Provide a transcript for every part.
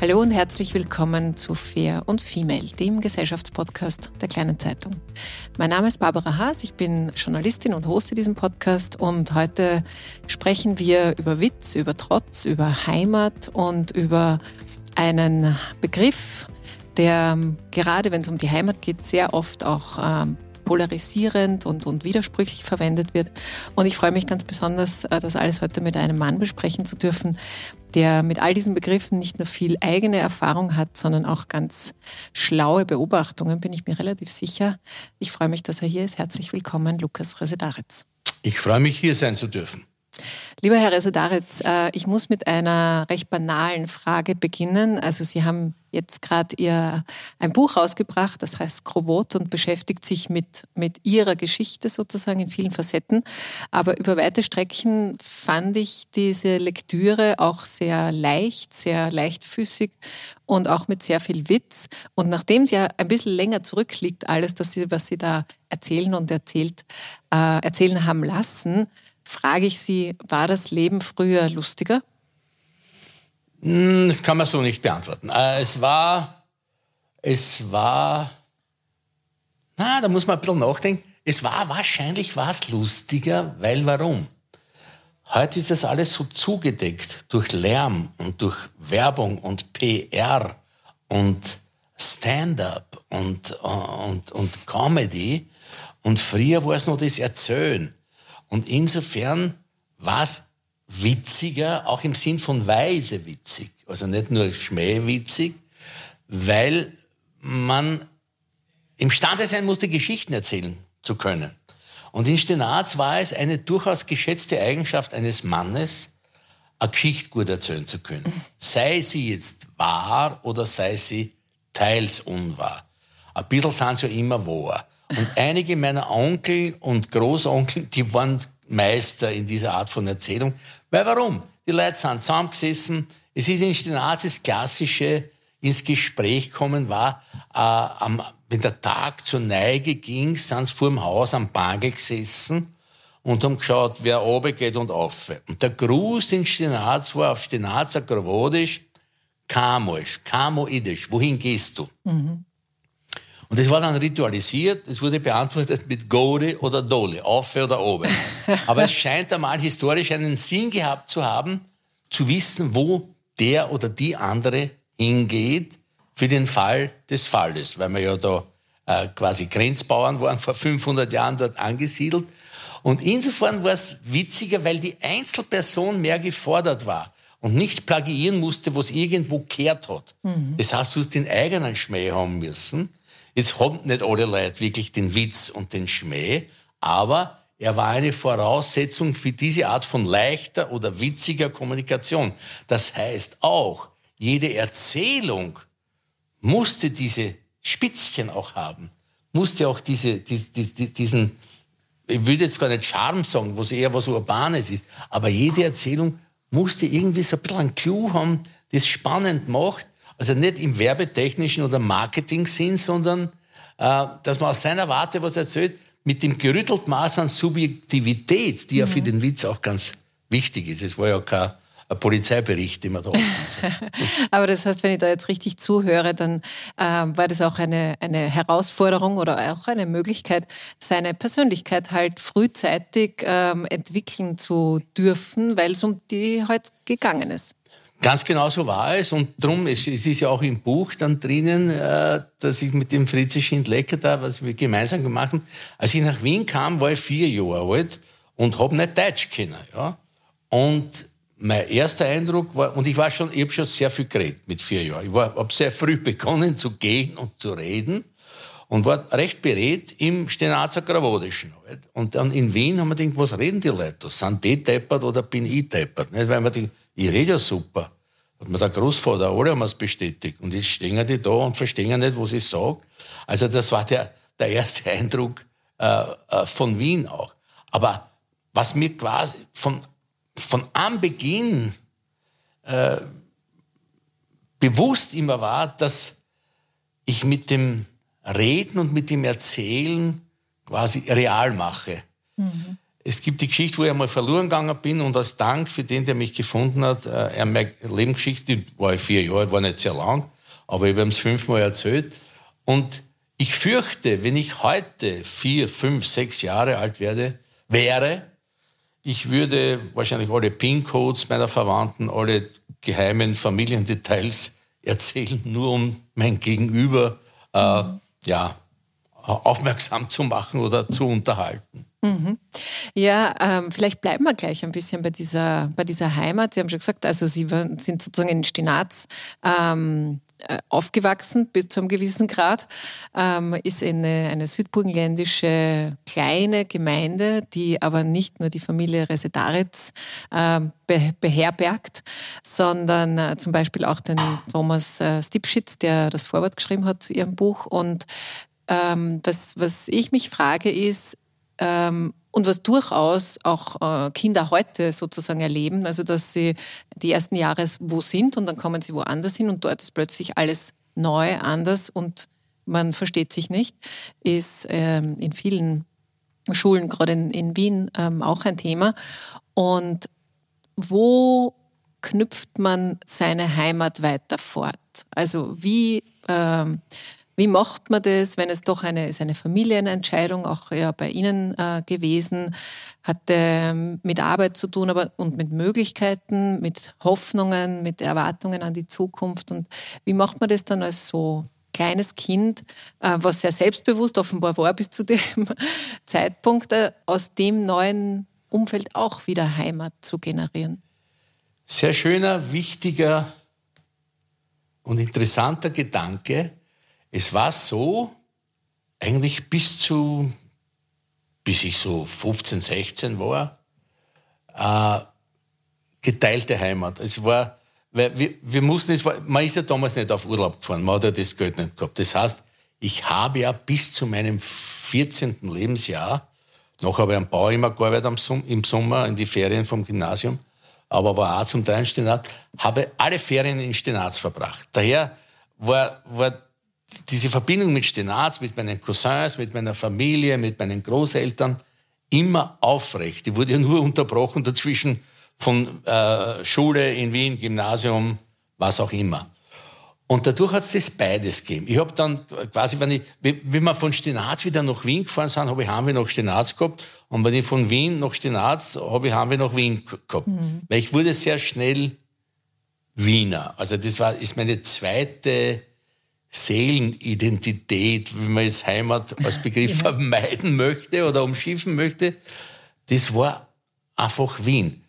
Hallo und herzlich willkommen zu Fair und Female, dem Gesellschaftspodcast der Kleinen Zeitung. Mein Name ist Barbara Haas, ich bin Journalistin und hoste diesen Podcast und heute sprechen wir über Witz, über Trotz, über Heimat und über einen Begriff, der gerade wenn es um die Heimat geht, sehr oft auch ähm, polarisierend und, und widersprüchlich verwendet wird. Und ich freue mich ganz besonders, äh, das alles heute mit einem Mann besprechen zu dürfen, der mit all diesen Begriffen nicht nur viel eigene Erfahrung hat, sondern auch ganz schlaue Beobachtungen, bin ich mir relativ sicher. Ich freue mich, dass er hier ist. Herzlich willkommen, Lukas Resedaritz. Ich freue mich, hier sein zu dürfen. Lieber Herr Resedaritz, äh, ich muss mit einer recht banalen Frage beginnen. Also Sie haben jetzt gerade Ihr ein Buch rausgebracht, das heißt Krovot und beschäftigt sich mit, mit Ihrer Geschichte sozusagen in vielen Facetten. Aber über weite Strecken fand ich diese Lektüre auch sehr leicht, sehr leichtfüßig und auch mit sehr viel Witz. Und nachdem es ja ein bisschen länger zurückliegt, alles, das Sie, was Sie da erzählen und erzählt, äh, erzählen haben lassen, frage ich Sie, war das Leben früher lustiger? Hm, das kann man so nicht beantworten. Äh, es war, es war, na, da muss man ein bisschen nachdenken. Es war wahrscheinlich was lustiger, weil warum? Heute ist das alles so zugedeckt durch Lärm und durch Werbung und PR und Stand-up und, und, und Comedy. Und früher war es nur das Erzählen. Und insofern war es witziger, auch im Sinn von weise witzig, also nicht nur schmähwitzig, weil man imstande sein musste, Geschichten erzählen zu können. Und in Stenaz war es eine durchaus geschätzte Eigenschaft eines Mannes, eine Geschichte gut erzählen zu können. Sei sie jetzt wahr oder sei sie teils unwahr. Ein bisschen sind sie ja immer wahr. Und einige meiner Onkel und Großonkel, die waren Meister in dieser Art von Erzählung. Weil warum? Die Leute sind zusammengesessen. Es ist in Stenaz das klassische ins Gespräch kommen war, äh, am, wenn der Tag zur Neige ging, sind sie vor dem Haus am Bangel gesessen und haben geschaut, wer oben geht und auf. Und der Gruß in Stenaz war auf Stenazer Gravodisch, Kamoisch, Kamoidisch, wohin gehst du? Mhm. Und das war dann ritualisiert. Es wurde beantwortet mit Gode oder Dole, auf oder oben. Aber es scheint einmal historisch einen Sinn gehabt zu haben, zu wissen, wo der oder die andere hingeht für den Fall des Falles, weil wir ja da äh, quasi Grenzbauern waren vor 500 Jahren dort angesiedelt. Und insofern war es witziger, weil die Einzelperson mehr gefordert war und nicht plagiieren musste, was irgendwo kehrt hat. Mhm. Das heißt, du hast den eigenen Schmäh haben müssen. Jetzt haben nicht alle Leute wirklich den Witz und den Schmäh, aber er war eine Voraussetzung für diese Art von leichter oder witziger Kommunikation. Das heißt auch, jede Erzählung musste diese Spitzchen auch haben, musste auch diese, die, die, diesen, ich würde jetzt gar nicht Charme sagen, was eher was Urbanes ist, aber jede Erzählung musste irgendwie so ein bisschen einen Clou haben, das spannend macht, also nicht im werbetechnischen oder Marketing-Sinn, sondern äh, dass man aus seiner Warte was erzählt, mit dem gerüttelten Maß an Subjektivität, die ja für mhm. den Witz auch ganz wichtig ist. Es war ja kein ein Polizeibericht, den man da Aber das heißt, wenn ich da jetzt richtig zuhöre, dann äh, war das auch eine, eine Herausforderung oder auch eine Möglichkeit, seine Persönlichkeit halt frühzeitig ähm, entwickeln zu dürfen, weil es um die halt gegangen ist. Ganz genau so war es und drum, es, es ist ja auch im Buch dann drinnen, äh, dass ich mit dem Fritzi Schindlecker da, was wir gemeinsam gemacht haben, als ich nach Wien kam, war ich vier Jahre alt und habe nicht Deutsch kennen. Ja? Und mein erster Eindruck war, und ich war schon, ich habe schon sehr viel geredet mit vier Jahren. Ich habe sehr früh begonnen zu gehen und zu reden und war recht berät im Stenazer Gravodischen. Und dann in Wien haben wir gedacht, was reden die Leute? Sind die deppert oder bin ich deppert? Nicht? Weil man denkt, ich rede ja super. Hat mir der Großvater, alle haben es bestätigt. Und jetzt stehen die da und verstehen nicht, was ich sage. Also das war der, der erste Eindruck äh, äh, von Wien auch. Aber was mir quasi von, von Anbeginn äh, bewusst immer war, dass ich mit dem Reden und mit dem Erzählen quasi real mache. Mhm. Es gibt die Geschichte, wo ich einmal verloren gegangen bin und als Dank für den, der mich gefunden hat, äh, meine Lebensgeschichte, die war ich vier Jahre, war nicht sehr lang, aber ich habe es fünfmal erzählt. Und ich fürchte, wenn ich heute vier, fünf, sechs Jahre alt werde, wäre, ich würde wahrscheinlich alle PIN-Codes meiner Verwandten, alle geheimen Familiendetails erzählen, nur um mein Gegenüber äh, ja, aufmerksam zu machen oder zu unterhalten. Mhm. Ja, ähm, vielleicht bleiben wir gleich ein bisschen bei dieser, bei dieser Heimat. Sie haben schon gesagt, also Sie sind sozusagen in Stinaz ähm, äh, aufgewachsen bis zu einem gewissen Grad, ähm, ist eine, eine südburgenländische kleine Gemeinde, die aber nicht nur die Familie Resetaritz äh, be beherbergt, sondern äh, zum Beispiel auch den Thomas äh, Stipschitz, der das Vorwort geschrieben hat zu ihrem Buch. Und ähm, das, was ich mich frage, ist, ähm, und was durchaus auch äh, Kinder heute sozusagen erleben, also dass sie die ersten Jahre wo sind und dann kommen sie woanders hin und dort ist plötzlich alles neu, anders und man versteht sich nicht, ist ähm, in vielen Schulen, gerade in, in Wien, ähm, auch ein Thema. Und wo knüpft man seine Heimat weiter fort? Also wie ähm, wie macht man das, wenn es doch eine, ist eine Familienentscheidung auch ja, bei Ihnen äh, gewesen, hat ähm, mit Arbeit zu tun aber, und mit Möglichkeiten, mit Hoffnungen, mit Erwartungen an die Zukunft. Und wie macht man das dann als so kleines Kind, äh, was sehr selbstbewusst offenbar war bis zu dem Zeitpunkt, äh, aus dem neuen Umfeld auch wieder Heimat zu generieren? Sehr schöner, wichtiger und interessanter Gedanke, es war so, eigentlich bis zu, bis ich so 15, 16 war, äh, geteilte Heimat. Es war, weil wir, wir mussten, es war, man ist ja damals nicht auf Urlaub gefahren, man hat ja das Geld nicht gehabt. Das heißt, ich habe ja bis zu meinem 14. Lebensjahr, noch habe ich am Bau immer gearbeitet im Sommer, in die Ferien vom Gymnasium, aber war auch zum Teil in Stenat, habe alle Ferien in Stenaz verbracht. Daher war, war diese Verbindung mit Stenaz, mit meinen Cousins, mit meiner Familie, mit meinen Großeltern immer aufrecht. Die wurde ja nur unterbrochen dazwischen von äh, Schule in Wien, Gymnasium, was auch immer. Und dadurch hat es das beides gegeben. Ich habe dann quasi, wenn ich, wenn wir von Stenaz wieder nach Wien gefahren sind, habe ich Heimweh nach Stenaz gehabt. Und wenn ich von Wien nach Stenaz, habe ich Heimweh nach Wien gehabt. Mhm. Weil ich wurde sehr schnell Wiener. Also das war, ist meine zweite Seelenidentität, wie man jetzt Heimat als Begriff ja. vermeiden möchte oder umschiffen möchte, das war einfach Wien.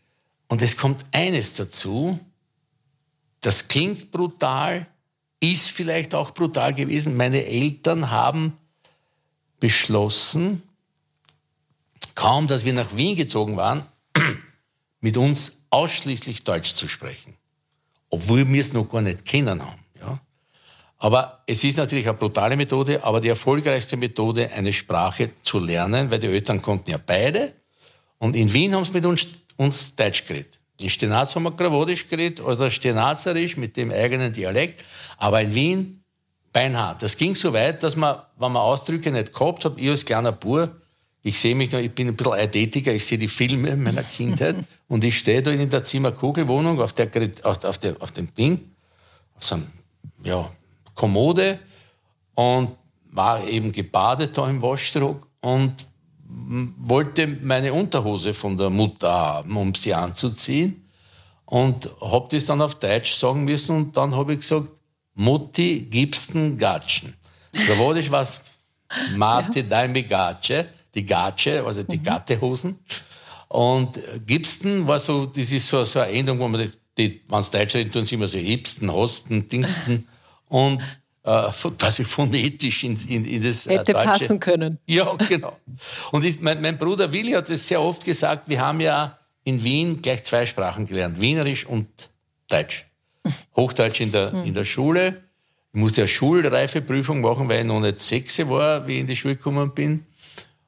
Und es kommt eines dazu, das klingt brutal, ist vielleicht auch brutal gewesen. Meine Eltern haben beschlossen, kaum dass wir nach Wien gezogen waren, mit uns ausschließlich Deutsch zu sprechen. Obwohl wir es noch gar nicht kennen haben. Aber es ist natürlich eine brutale Methode, aber die erfolgreichste Methode, eine Sprache zu lernen, weil die Eltern konnten ja beide. Und in Wien haben sie mit uns, uns Deutsch geredet. In Stenaz haben wir Krawodisch geredet oder Stenazerisch mit dem eigenen Dialekt, aber in Wien beinhart. Das ging so weit, dass man, wenn man Ausdrücke nicht gehabt hat, ich als kleiner Bur, ich sehe mich noch, ich bin ein bisschen eidetiger, ich sehe die Filme meiner Kindheit und ich stehe da in der Zimmerkugelwohnung auf, der, auf, der, auf dem Ding, auf so einem, ja, Kommode und war eben gebadet da im Waschdruck und wollte meine Unterhose von der Mutter haben, um sie anzuziehen. Und habe das dann auf Deutsch sagen müssen und dann habe ich gesagt, Mutti, gibst den Gatschen. Da war das was, Mate, ja. deine Gatsche, die Gatsche, also die mhm. Gattehosen. Und Gibsten war so, das ist so, so eine Endung, wo man, die, wenn es Deutsch reden, tun sie immer so Hipsten, Hosten, Dingsten. Und äh, quasi phonetisch in, in, in das äh, Hätte Deutsche. passen können. Ja, genau. Und ich, mein, mein, Bruder Willi hat es sehr oft gesagt, wir haben ja in Wien gleich zwei Sprachen gelernt, Wienerisch und Deutsch. Hochdeutsch in der, hm. in der Schule. Ich musste eine Schulreifeprüfung machen, weil ich noch nicht sechs war, wie ich in die Schule gekommen bin.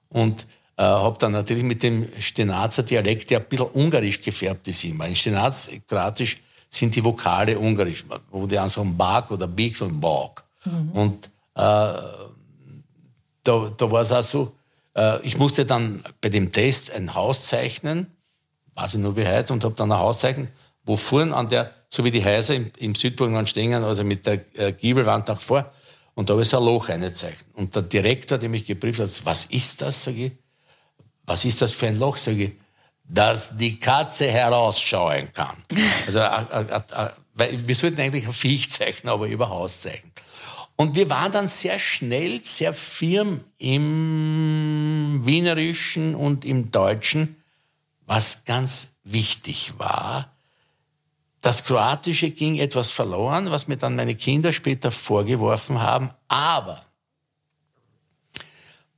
Und äh, habe dann natürlich mit dem Stenazer Dialekt, der ein bisschen ungarisch gefärbt ist immer. In Stenaz, kroatisch, sind die Vokale ungarisch, wo die anderen sagen Bag oder Big und Bag. Mhm. Und äh, da, da war es auch so, äh, ich musste dann bei dem Test ein Haus zeichnen, weiß ich nur wie heute, und habe dann ein Haus zeichnen, wo vorn an der, so wie die Häuser im, im Südburgenland stehen, also mit der äh, Giebelwand nach vor, und da habe ich ein Loch eingezeichnet. Und der Direktor, der mich geprüft hat, was ist das, sage ich, was ist das für ein Loch, sage ich, dass die Katze herausschauen kann. Also, wir sollten eigentlich ein Viech zeichnen, aber über Haus zeichnen. Und wir waren dann sehr schnell, sehr firm im Wienerischen und im Deutschen, was ganz wichtig war. Das Kroatische ging etwas verloren, was mir dann meine Kinder später vorgeworfen haben. Aber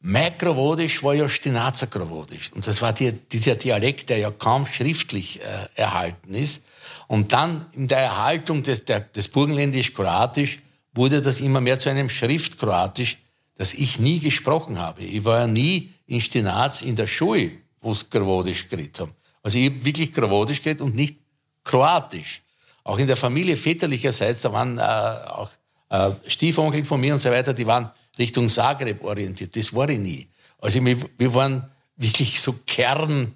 mein Krawodisch war ja Stenazer Krawodisch. Und das war die, dieser Dialekt, der ja kaum schriftlich äh, erhalten ist. Und dann in der Erhaltung des, der, des Burgenländisch-Kroatisch wurde das immer mehr zu einem Schriftkroatisch, das ich nie gesprochen habe. Ich war ja nie in Stinaz in der Schule, wo es Krawodisch geredet haben. Also ich habe wirklich Krawodisch geredet und nicht Kroatisch. Auch in der Familie väterlicherseits, da waren äh, auch äh, Stiefonkel von mir und so weiter, die waren Richtung Zagreb orientiert. Das war ich nie. Also wir, wir waren wirklich so Kern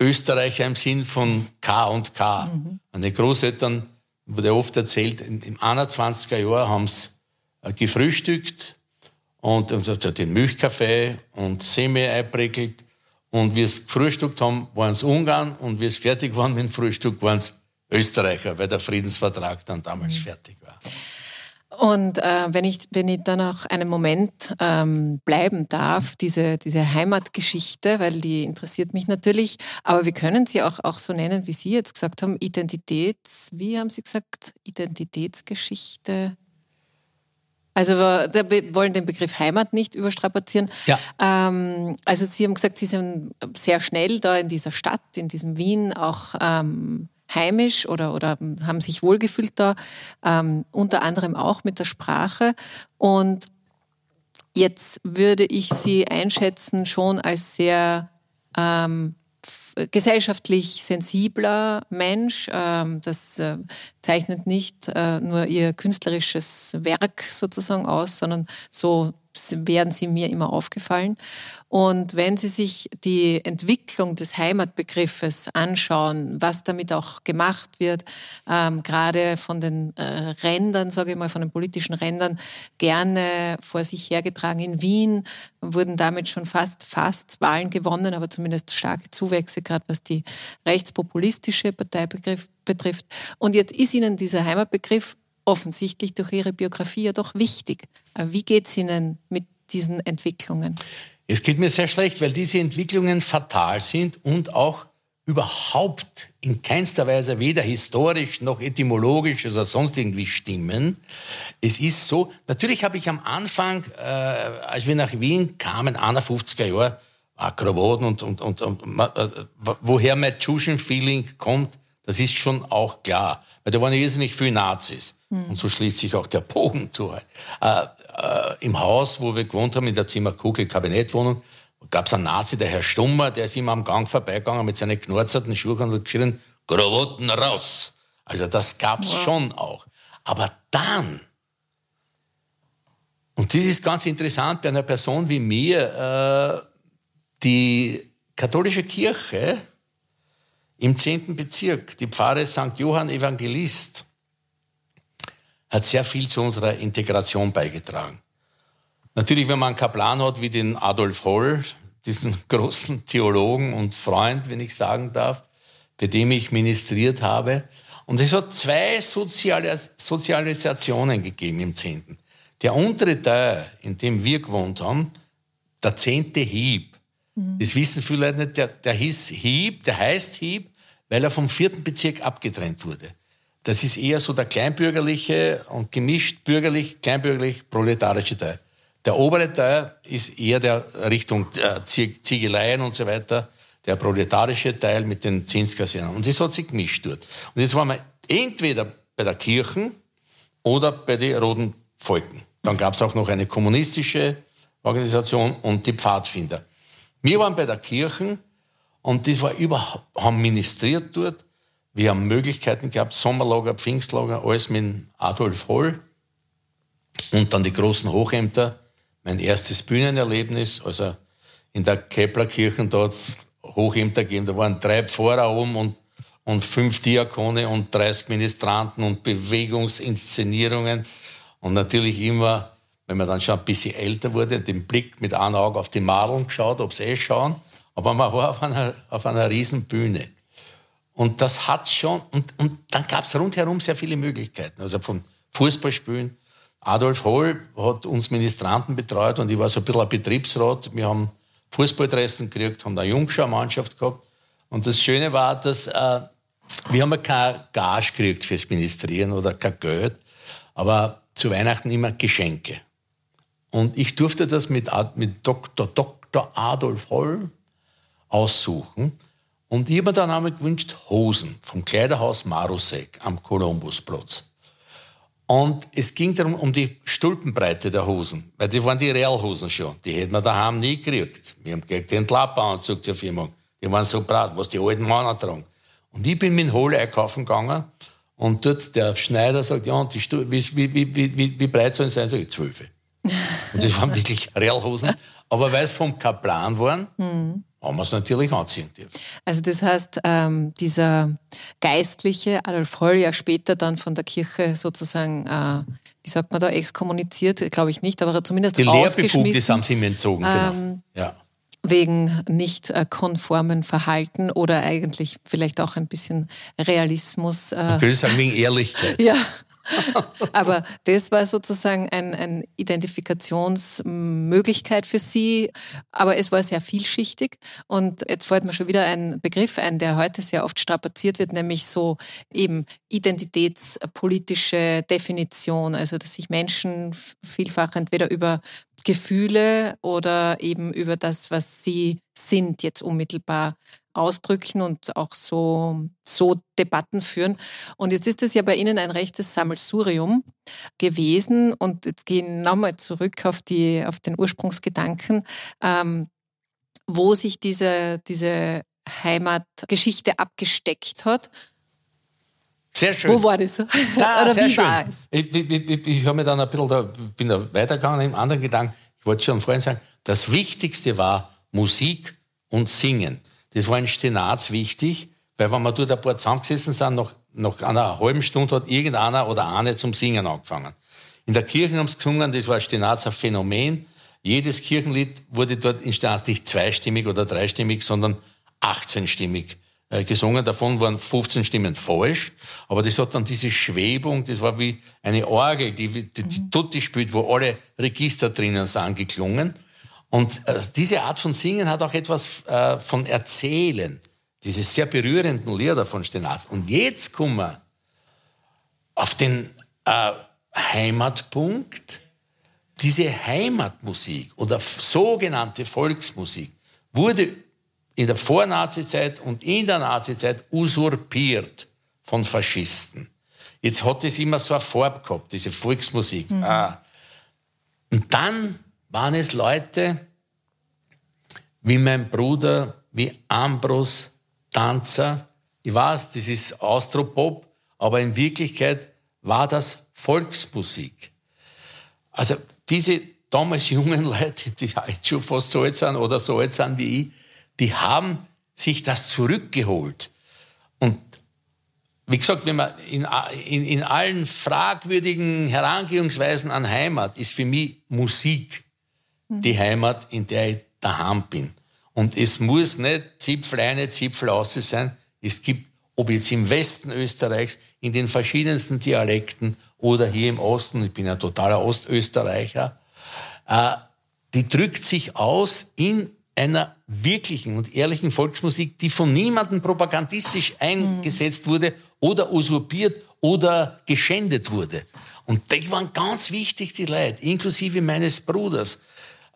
Österreicher im Sinn von K und K. Mhm. Meine Großeltern wurde oft erzählt, im 21er Jahr haben sie äh, gefrühstückt und den Milchkaffee und Semi einprickelt. Und wie es gefrühstückt haben, waren es Ungarn und wie es fertig waren mit dem Frühstück, waren es Österreicher, weil der Friedensvertrag dann damals mhm. fertig war. Und äh, wenn, ich, wenn ich dann auch einen Moment ähm, bleiben darf, diese, diese Heimatgeschichte, weil die interessiert mich natürlich, aber wir können sie auch, auch so nennen, wie Sie jetzt gesagt haben, Identitäts, wie haben Sie gesagt, Identitätsgeschichte? Also wir wollen den Begriff Heimat nicht überstrapazieren. Ja. Ähm, also Sie haben gesagt, Sie sind sehr schnell da in dieser Stadt, in diesem Wien auch ähm, heimisch oder, oder haben sich wohlgefühlt da, ähm, unter anderem auch mit der Sprache. Und jetzt würde ich Sie einschätzen schon als sehr ähm, gesellschaftlich sensibler Mensch. Ähm, das äh, zeichnet nicht äh, nur Ihr künstlerisches Werk sozusagen aus, sondern so werden sie mir immer aufgefallen. Und wenn Sie sich die Entwicklung des Heimatbegriffes anschauen, was damit auch gemacht wird, ähm, gerade von den äh, Rändern, sage ich mal, von den politischen Rändern, gerne vor sich hergetragen. In Wien wurden damit schon fast, fast Wahlen gewonnen, aber zumindest starke Zuwächse, gerade was die rechtspopulistische Parteibegriff betrifft. Und jetzt ist Ihnen dieser Heimatbegriff offensichtlich durch Ihre Biografie ja doch wichtig. Äh, wie geht es Ihnen mit diesen Entwicklungen? Es geht mir sehr schlecht, weil diese Entwicklungen fatal sind und auch überhaupt in keinster Weise weder historisch noch etymologisch oder sonst irgendwie stimmen. Es ist so, natürlich habe ich am Anfang, äh, als wir nach Wien kamen, 51er Jahre, Akrobaten und, und, und, und äh, woher mein Tschuschen-Feeling kommt, das ist schon auch klar. Weil da waren irrsinnig viele Nazis. Mhm. Und so schließt sich auch der Bogen zu. Äh, äh, Im Haus, wo wir gewohnt haben, in der Zimmerkugel Kabinettwohnung, gab es einen Nazi, der Herr Stummer, der ist immer am Gang vorbeigegangen mit seinen knurzerten Schuhen und geschrien, Krawatten raus. Also das gab's ja. schon auch. Aber dann, und das ist ganz interessant bei einer Person wie mir, äh, die katholische Kirche im 10. Bezirk, die Pfarre St. Johann Evangelist, hat sehr viel zu unserer Integration beigetragen. Natürlich, wenn man einen Kaplan hat wie den Adolf Holl, diesen großen Theologen und Freund, wenn ich sagen darf, bei dem ich ministriert habe. Und es hat zwei Sozialis Sozialisationen gegeben im Zehnten. Der untere Teil, in dem wir gewohnt haben, der zehnte Hieb. Mhm. Das wissen viele Leute nicht, der, der hieß Hieb, der heißt Hieb, weil er vom vierten Bezirk abgetrennt wurde. Das ist eher so der kleinbürgerliche und gemischt bürgerlich, kleinbürgerlich, proletarische Teil. Der obere Teil ist eher der Richtung äh, Ziegeleien und so weiter, der proletarische Teil mit den Zinskasernen. Und das hat sich gemischt dort. Und jetzt waren wir entweder bei der Kirchen oder bei den Roten Volken. Dann gab es auch noch eine kommunistische Organisation und die Pfadfinder. Wir waren bei der Kirchen und das war überhaupt, haben ministriert dort. Wir haben Möglichkeiten gehabt, Sommerlager, Pfingstlager, alles mit Adolf Holl. Und dann die großen Hochämter. Mein erstes Bühnenerlebnis, also in der Keplerkirche, da hat es Hochämter gegeben. Da waren drei Pfarrer oben und, und fünf Diakone und 30 Ministranten und Bewegungsinszenierungen. Und natürlich immer, wenn man dann schon ein bisschen älter wurde, den Blick mit einem Auge auf die Madeln geschaut, ob sie eh schauen. Aber man war auf einer, auf einer riesen Bühne. Und das hat schon, und, und dann gab es rundherum sehr viele Möglichkeiten. Also von Fußballspielen. Adolf Holl hat uns Ministranten betreut und ich war so ein bisschen ein Betriebsrat. Wir haben Fußballdressen gekriegt, haben eine Jungschau-Mannschaft gehabt. Und das Schöne war, dass äh, wir haben keine Gage gekriegt fürs Ministrieren oder kein Geld, aber zu Weihnachten immer Geschenke. Und ich durfte das mit, mit Dr. Dr. Adolf Holl aussuchen. Und ich habe mir dann einmal gewünscht, Hosen vom Kleiderhaus Marusek am Kolumbusplatz. Und es ging darum, um die Stulpenbreite der Hosen, weil die waren die Realhosen schon. Die hätten wir daheim nie gekriegt. Wir haben gegen den Klapperanzug zur Firma. Die waren so breit, was die alten Männer tragen. Und ich bin mit dem Hole einkaufen gegangen und dort der Schneider sagt, ja, und die Stuhl, wie, wie, wie, wie, wie breit sollen sie sein? Sag ich, zwölf. Und das waren wirklich Realhosen. Aber weil es vom Kaplan waren, mhm haben wir es natürlich anziehen dürfen. Also das heißt, ähm, dieser Geistliche Adolf Holl ja später dann von der Kirche sozusagen, äh, wie sagt man da, exkommuniziert, glaube ich nicht, aber zumindest Die Lehrbefugnis haben sie ihm entzogen, genau. Ähm, ja. Wegen nicht äh, konformen Verhalten oder eigentlich vielleicht auch ein bisschen Realismus. Äh, Man könnte sagen, wegen Ehrlichkeit. ja, Aber das war sozusagen eine ein Identifikationsmöglichkeit für sie. Aber es war sehr vielschichtig. Und jetzt fällt mir schon wieder ein Begriff ein, der heute sehr oft strapaziert wird, nämlich so eben identitätspolitische Definition. Also, dass sich Menschen vielfach entweder über Gefühle oder eben über das, was sie sind, jetzt unmittelbar ausdrücken und auch so, so Debatten führen. Und jetzt ist es ja bei Ihnen ein rechtes Sammelsurium gewesen. Und jetzt gehen wir nochmal zurück auf, die, auf den Ursprungsgedanken, ähm, wo sich diese, diese Heimatgeschichte abgesteckt hat. Sehr schön. Wo war das? Da, Oder wie schön. war es? Ich, ich, ich, ich habe mir dann ein bisschen, da, bin da weitergegangen im anderen Gedanken. Ich wollte schon vorhin sagen, das Wichtigste war Musik und Singen. Das war in Stenaz wichtig, weil wenn wir dort ein paar zusammengesessen sind, nach, nach einer halben Stunde hat irgendeiner oder eine zum Singen angefangen. In der Kirche haben sie gesungen, das war Stenaz ein Phänomen. Jedes Kirchenlied wurde dort in Stenaz nicht zweistimmig oder dreistimmig, sondern 18-stimmig äh, gesungen. Davon waren 15 Stimmen falsch. Aber das hat dann diese Schwebung, das war wie eine Orgel, die, die, die Tutti spielt, wo alle Register drinnen sind, geklungen. Und äh, diese Art von Singen hat auch etwas äh, von Erzählen. Diese sehr berührenden Lieder von Stenaz. Und jetzt kommen wir auf den äh, Heimatpunkt. Diese Heimatmusik oder sogenannte Volksmusik wurde in der Vornazizeit und in der Nazizeit usurpiert von Faschisten. Jetzt hat es immer so eine Farbe gehabt, diese Volksmusik. Mhm. Ah. Und dann waren es Leute wie mein Bruder, wie Ambros, Tanzer, Ich weiß, das ist Austropop, aber in Wirklichkeit war das Volksmusik. Also diese damals jungen Leute, die jetzt schon fast so alt sind oder so alt sind wie ich, die haben sich das zurückgeholt. Und wie gesagt, wenn man in, in, in allen fragwürdigen Herangehungsweisen an Heimat ist für mich Musik die Heimat, in der ich daheim bin. Und es muss nicht Zipfel eine, Zipfel aus sein. Es gibt, ob jetzt im Westen Österreichs, in den verschiedensten Dialekten oder hier im Osten, ich bin ja totaler Ostösterreicher, äh, die drückt sich aus in einer wirklichen und ehrlichen Volksmusik, die von niemandem propagandistisch eingesetzt wurde oder usurpiert oder geschändet wurde. Und die waren ganz wichtig, die Leute, inklusive meines Bruders.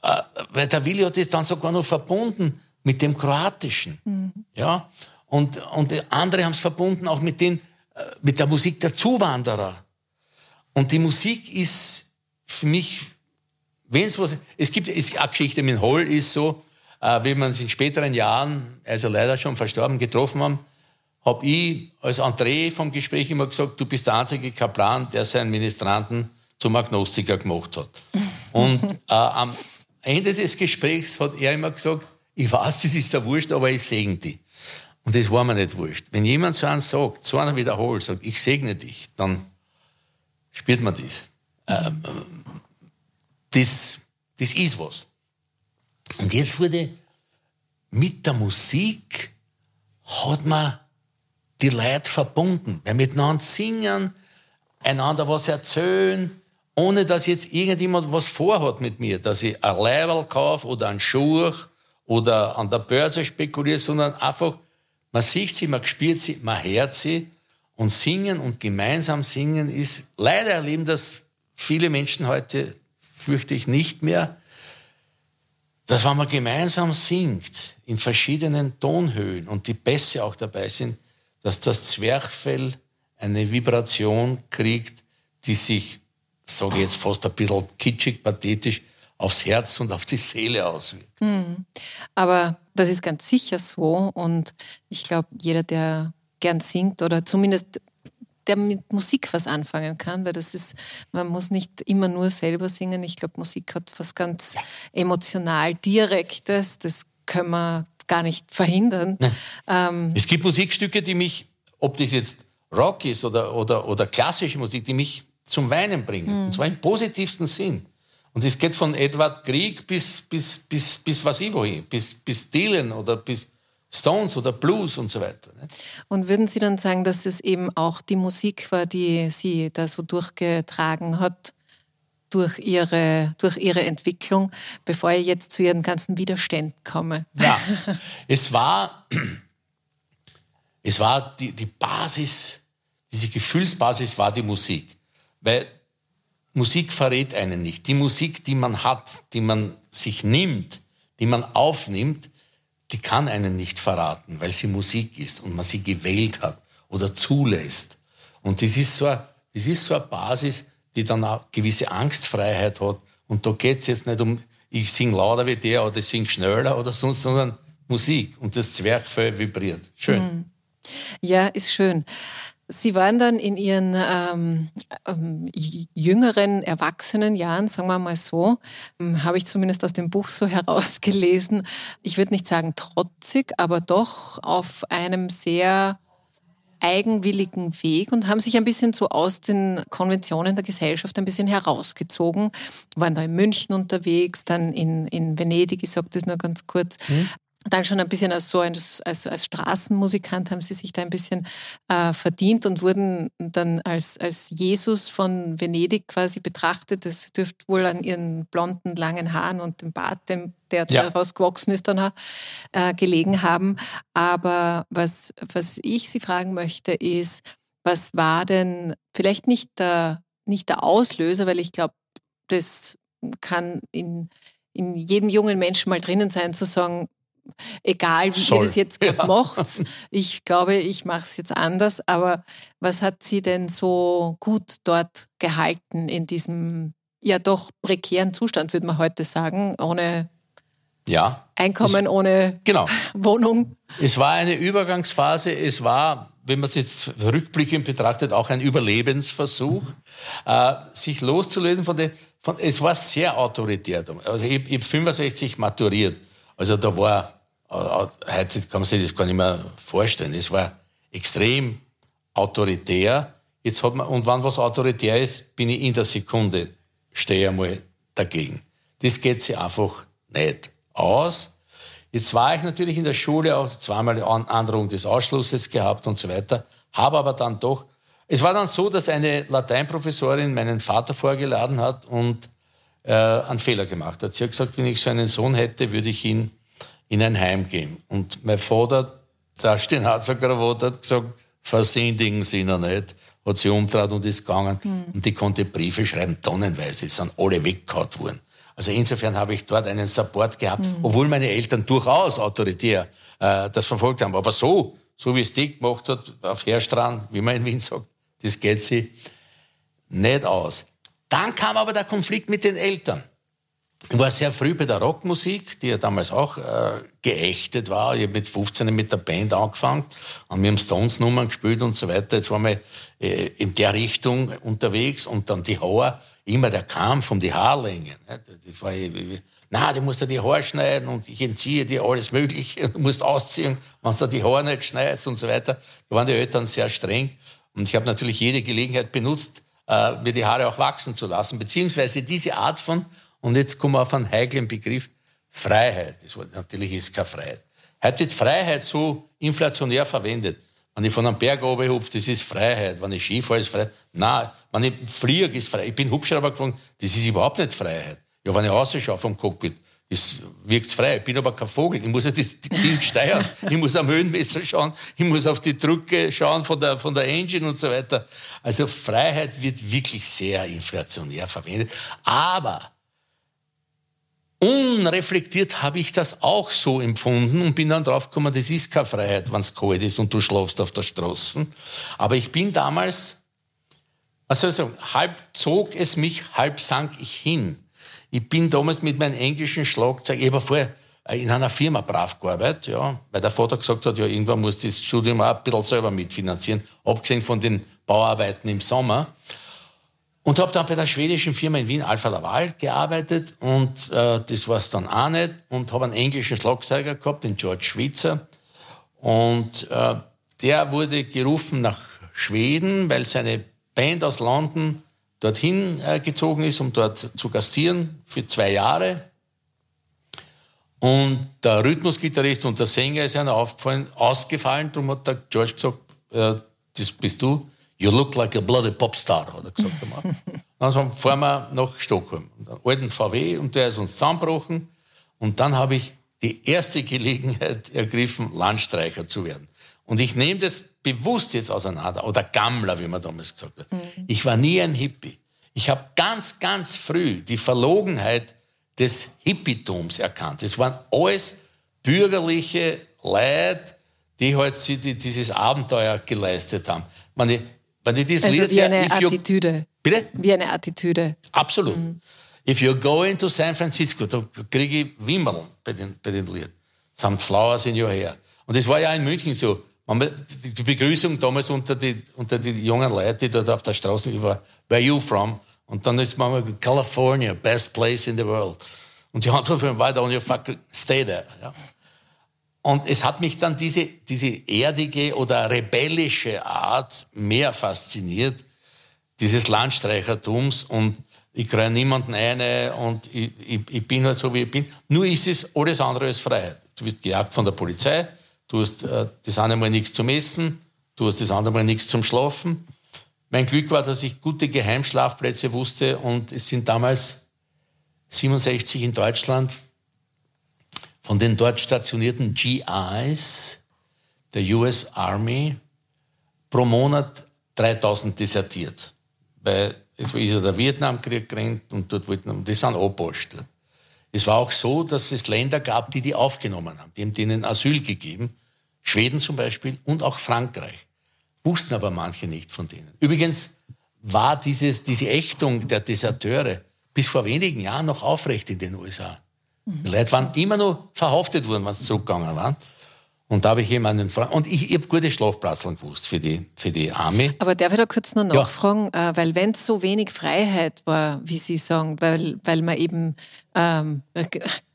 Äh, weil der Willi hat das dann sogar noch verbunden mit dem Kroatischen. Mhm. Ja? Und, und andere haben es verbunden auch mit, den, äh, mit der Musik der Zuwanderer. Und die Musik ist für mich, wenn es was, es gibt, es, eine Geschichte mit Holl ist so, äh, wie wir uns in späteren Jahren, also leider schon verstorben, getroffen haben, habe ich als André vom Gespräch immer gesagt, du bist der einzige Kaplan, der seinen Ministranten zum Agnostiker gemacht hat. Und äh, am Ende des Gesprächs hat er immer gesagt, ich weiß, das ist der Wurscht, aber ich segne dich. Und das war mir nicht wurscht. Wenn jemand so einen sagt, so einer wiederholt, sagt, ich segne dich, dann spürt man das. Ähm, das, das ist was. Und jetzt wurde mit der Musik hat man die Leute verbunden. Wir miteinander singen, einander was erzählen, ohne dass jetzt irgendjemand was vorhat mit mir, dass ich ein Leiberl kaufe oder einen Schuh oder an der Börse spekuliere, sondern einfach, man sieht sie, man spürt sie, man hört sie. Und singen und gemeinsam singen ist, leider erleben das viele Menschen heute, fürchte ich nicht mehr, dass wenn man gemeinsam singt, in verschiedenen Tonhöhen und die Bässe auch dabei sind, dass das Zwerchfell eine Vibration kriegt, die sich, sage ich jetzt fast ein bisschen kitschig, pathetisch, aufs Herz und auf die Seele auswirkt. Mhm. Aber das ist ganz sicher so und ich glaube, jeder, der gern singt oder zumindest der mit Musik was anfangen kann, weil das ist, man muss nicht immer nur selber singen. Ich glaube, Musik hat was ganz emotional Direktes, das können wir gar nicht verhindern. Ähm, es gibt Musikstücke, die mich, ob das jetzt Rock ist oder, oder, oder klassische Musik, die mich zum Weinen bringen. Mhm. Und zwar im positivsten Sinn. Und es geht von Edward Grieg bis, bis, bis, bis was ich wohin, bis, bis Dylan oder bis Stones oder Blues und so weiter. Ne? Und würden Sie dann sagen, dass es eben auch die Musik war, die Sie da so durchgetragen hat durch Ihre, durch ihre Entwicklung, bevor ich jetzt zu Ihren ganzen Widerständen komme? Ja, es war, es war die, die Basis, diese Gefühlsbasis war die Musik. Weil Musik verrät einen nicht. Die Musik, die man hat, die man sich nimmt, die man aufnimmt, die kann einen nicht verraten, weil sie Musik ist und man sie gewählt hat oder zulässt. Und das ist so, eine, das ist so eine Basis, die dann auch gewisse Angstfreiheit hat. Und da geht es jetzt nicht um, ich singe lauter wie der oder ich singe schneller oder sonst, sondern Musik. Und das Zwerchfell vibriert. Schön. Mhm. Ja, ist schön. Sie waren dann in Ihren ähm, ähm, jüngeren, erwachsenen Jahren, sagen wir mal so, ähm, habe ich zumindest aus dem Buch so herausgelesen, ich würde nicht sagen trotzig, aber doch auf einem sehr eigenwilligen Weg und haben sich ein bisschen so aus den Konventionen der Gesellschaft ein bisschen herausgezogen, waren da in München unterwegs, dann in, in Venedig, ich sage das nur ganz kurz, mhm dann schon ein bisschen als so als, als, als Straßenmusikant haben sie sich da ein bisschen äh, verdient und wurden dann als, als Jesus von Venedig quasi betrachtet. Das dürfte wohl an ihren blonden, langen Haaren und dem Bart, dem, der ja. daraus gewachsen ist, dann äh, gelegen haben. Aber was, was ich Sie fragen möchte, ist, was war denn vielleicht nicht der, nicht der Auslöser, weil ich glaube, das kann in, in jedem jungen Menschen mal drinnen sein, zu sagen, egal wie Soll. ihr das jetzt ja. macht. Ich glaube, ich mache es jetzt anders. Aber was hat sie denn so gut dort gehalten in diesem ja doch prekären Zustand, würde man heute sagen, ohne Ja. Einkommen es, ohne genau. Wohnung. Es war eine Übergangsphase. Es war, wenn man es jetzt rückblickend betrachtet, auch ein Überlebensversuch, äh, sich loszulösen von den. Von, es war sehr autoritär. Also ich, ich habe 65 maturiert. Also da war, heute kann man sich das gar nicht mehr vorstellen. Es war extrem autoritär. Jetzt hat man, und wenn was autoritär ist, bin ich in der Sekunde, stehe einmal dagegen. Das geht sich einfach nicht aus. Jetzt war ich natürlich in der Schule auch zweimal Androhung des Ausschlusses gehabt und so weiter, habe aber dann doch, es war dann so, dass eine Lateinprofessorin meinen Vater vorgeladen hat und äh, einen Fehler gemacht hat. Sie hat gesagt, wenn ich so einen Sohn hätte, würde ich ihn in ein Heim geben. Und mein Vater, der Steinharzer Krawat, hat gesagt, versündigen Sie ihn nicht hat sie umtrat und ist gegangen. Mhm. Und die konnte Briefe schreiben, tonnenweise. Die sind alle weggehauen worden. Also insofern habe ich dort einen Support gehabt, mhm. obwohl meine Eltern durchaus autoritär äh, das verfolgt haben. Aber so, so wie es die gemacht hat, auf Herstrand, wie man in Wien sagt, das geht sie nicht aus. Dann kam aber der Konflikt mit den Eltern. Ich war sehr früh bei der Rockmusik, die ja damals auch äh, geächtet war. Ich habe mit 15 mit der Band angefangen, haben wir Stones-Nummern gespielt und so weiter. Jetzt waren wir äh, in der Richtung unterwegs und dann die Haare immer der Kampf um die Haarlänge. Ne? Das war, na, du musst dir die Haare schneiden und ich entziehe dir alles Mögliche. Du musst ausziehen, wenn du die Haare nicht schneidest und so weiter. Da waren die Eltern sehr streng. Und ich habe natürlich jede Gelegenheit benutzt, äh, mir die Haare auch wachsen zu lassen. Beziehungsweise diese Art von, und jetzt kommen wir auf einen heiklen Begriff, Freiheit. Das war, natürlich ist keine Freiheit. Heute wird Freiheit so inflationär verwendet. Wenn ich von einem Berg oben hupfe, das ist Freiheit. Wenn ich Skifahre, ist Freiheit. Nein, wenn ich fliege, ist Freiheit. Ich bin Hubschrauber geflogen, das ist überhaupt nicht Freiheit. Ja, wenn ich rausschaue vom Cockpit, wirkt frei. Ich bin aber kein Vogel. Ich muss ja das Ding steuern. Ich muss am Höhenmesser schauen. Ich muss auf die Drücke schauen von der, von der Engine und so weiter. Also Freiheit wird wirklich sehr inflationär verwendet. Aber Unreflektiert habe ich das auch so empfunden und bin dann draufgekommen, das ist keine Freiheit, wenn es kalt ist und du schlafst auf der Straße. Aber ich bin damals, also halb zog es mich, halb sank ich hin. Ich bin damals mit meinem englischen Schlagzeug, ich habe vorher in einer Firma brav gearbeitet, ja, weil der Vater gesagt hat, ja, irgendwann muss das Studium auch ein bisschen selber mitfinanzieren, abgesehen von den Bauarbeiten im Sommer. Und habe dann bei der schwedischen Firma in Wien, Alpha Laval, gearbeitet und äh, das war es dann auch nicht. Und habe einen englischen Schlagzeuger gehabt, den George Schwitzer. Und äh, der wurde gerufen nach Schweden, weil seine Band aus London dorthin äh, gezogen ist, um dort zu gastieren für zwei Jahre. Und der Rhythmusgitarrist und der Sänger ist einer aufgefallen, ausgefallen. Darum hat der George gesagt, äh, das bist du. You look like a bloody Popstar, hat er gesagt. dann fahren wir nach Stockholm, einen alten VW, und der ist uns zusammengebrochen. Und dann habe ich die erste Gelegenheit ergriffen, Landstreicher zu werden. Und ich nehme das bewusst jetzt auseinander, oder Gammler, wie man damals gesagt hat. Mhm. Ich war nie ein Hippie. Ich habe ganz, ganz früh die Verlogenheit des Hippietums erkannt. Es waren alles bürgerliche Leute, die halt dieses Abenteuer geleistet haben. Meine, wenn ich das also Lied wie eine Attitüde. Bitte? Wie eine Attitüde. Absolut. Mhm. If you're going to San Francisco, da kriege ich Wimmeln bei den, bei den Lied. Some flowers in your hair. Und das war ja in München so. Die Begrüßung damals unter die, unter die jungen Leute, die dort auf der Straße war, where you from? Und dann ist man California, best place in the world. Und die Antwort von war, don't you fucking stay there. Ja. Und es hat mich dann diese, diese erdige oder rebellische Art mehr fasziniert, dieses Landstreichertums und ich kriege niemanden eine und ich, ich, ich, bin halt so, wie ich bin. Nur ist es alles andere als Freiheit. Du wirst gejagt von der Polizei, du hast äh, das eine Mal nichts zum Essen, du hast das andere Mal nichts zum Schlafen. Mein Glück war, dass ich gute Geheimschlafplätze wusste und es sind damals 67 in Deutschland von den dort stationierten GIs der US Army pro Monat 3000 desertiert. Weil es ist ja der Vietnamkrieg gerannt und dort wollten, die sind abgepostet. Es war auch so, dass es Länder gab, die die aufgenommen haben. Die haben denen Asyl gegeben. Schweden zum Beispiel und auch Frankreich. Wussten aber manche nicht von denen. Übrigens war dieses, diese Ächtung der Deserteure bis vor wenigen Jahren noch aufrecht in den USA. Die Leute waren immer noch verhaftet worden, wenn sie zurückgegangen waren. Und da habe ich jemanden Freund und ich, ich habe gute Schlafplätze gewusst für die, für die Armee. Aber darf ich da kurz noch nachfragen, ja. Äh, weil wenn es so wenig Freiheit war, wie Sie sagen, weil, weil man eben ähm,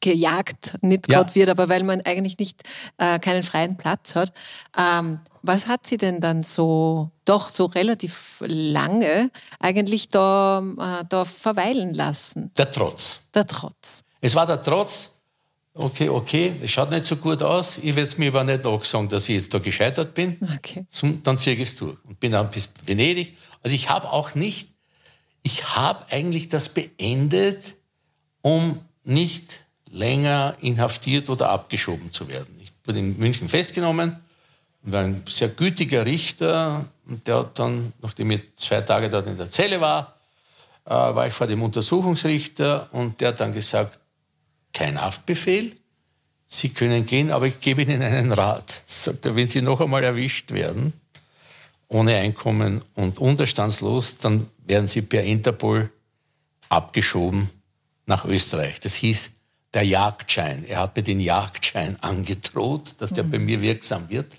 gejagt nicht ja. gerade wird, aber weil man eigentlich nicht äh, keinen freien Platz hat, ähm, was hat Sie denn dann so, doch so relativ lange eigentlich da, äh, da verweilen lassen? Der Trotz. Der Trotz. Es war der Trotz, okay, okay, es schaut nicht so gut aus, ich werde es mir aber nicht nachsagen, dass ich jetzt da gescheitert bin. Okay. Dann ziehe ich es durch und bin dann bis Venedig. Also ich habe auch nicht, ich habe eigentlich das beendet, um nicht länger inhaftiert oder abgeschoben zu werden. Ich wurde in München festgenommen, war ein sehr gütiger Richter und der hat dann, nachdem ich zwei Tage dort in der Zelle war, äh, war ich vor dem Untersuchungsrichter und der hat dann gesagt, kein Haftbefehl. Sie können gehen, aber ich gebe Ihnen einen Rat. Sagt er, wenn Sie noch einmal erwischt werden, ohne Einkommen und unterstandslos, dann werden Sie per Interpol abgeschoben nach Österreich. Das hieß der Jagdschein. Er hat mir den Jagdschein angedroht, dass der mhm. bei mir wirksam wird.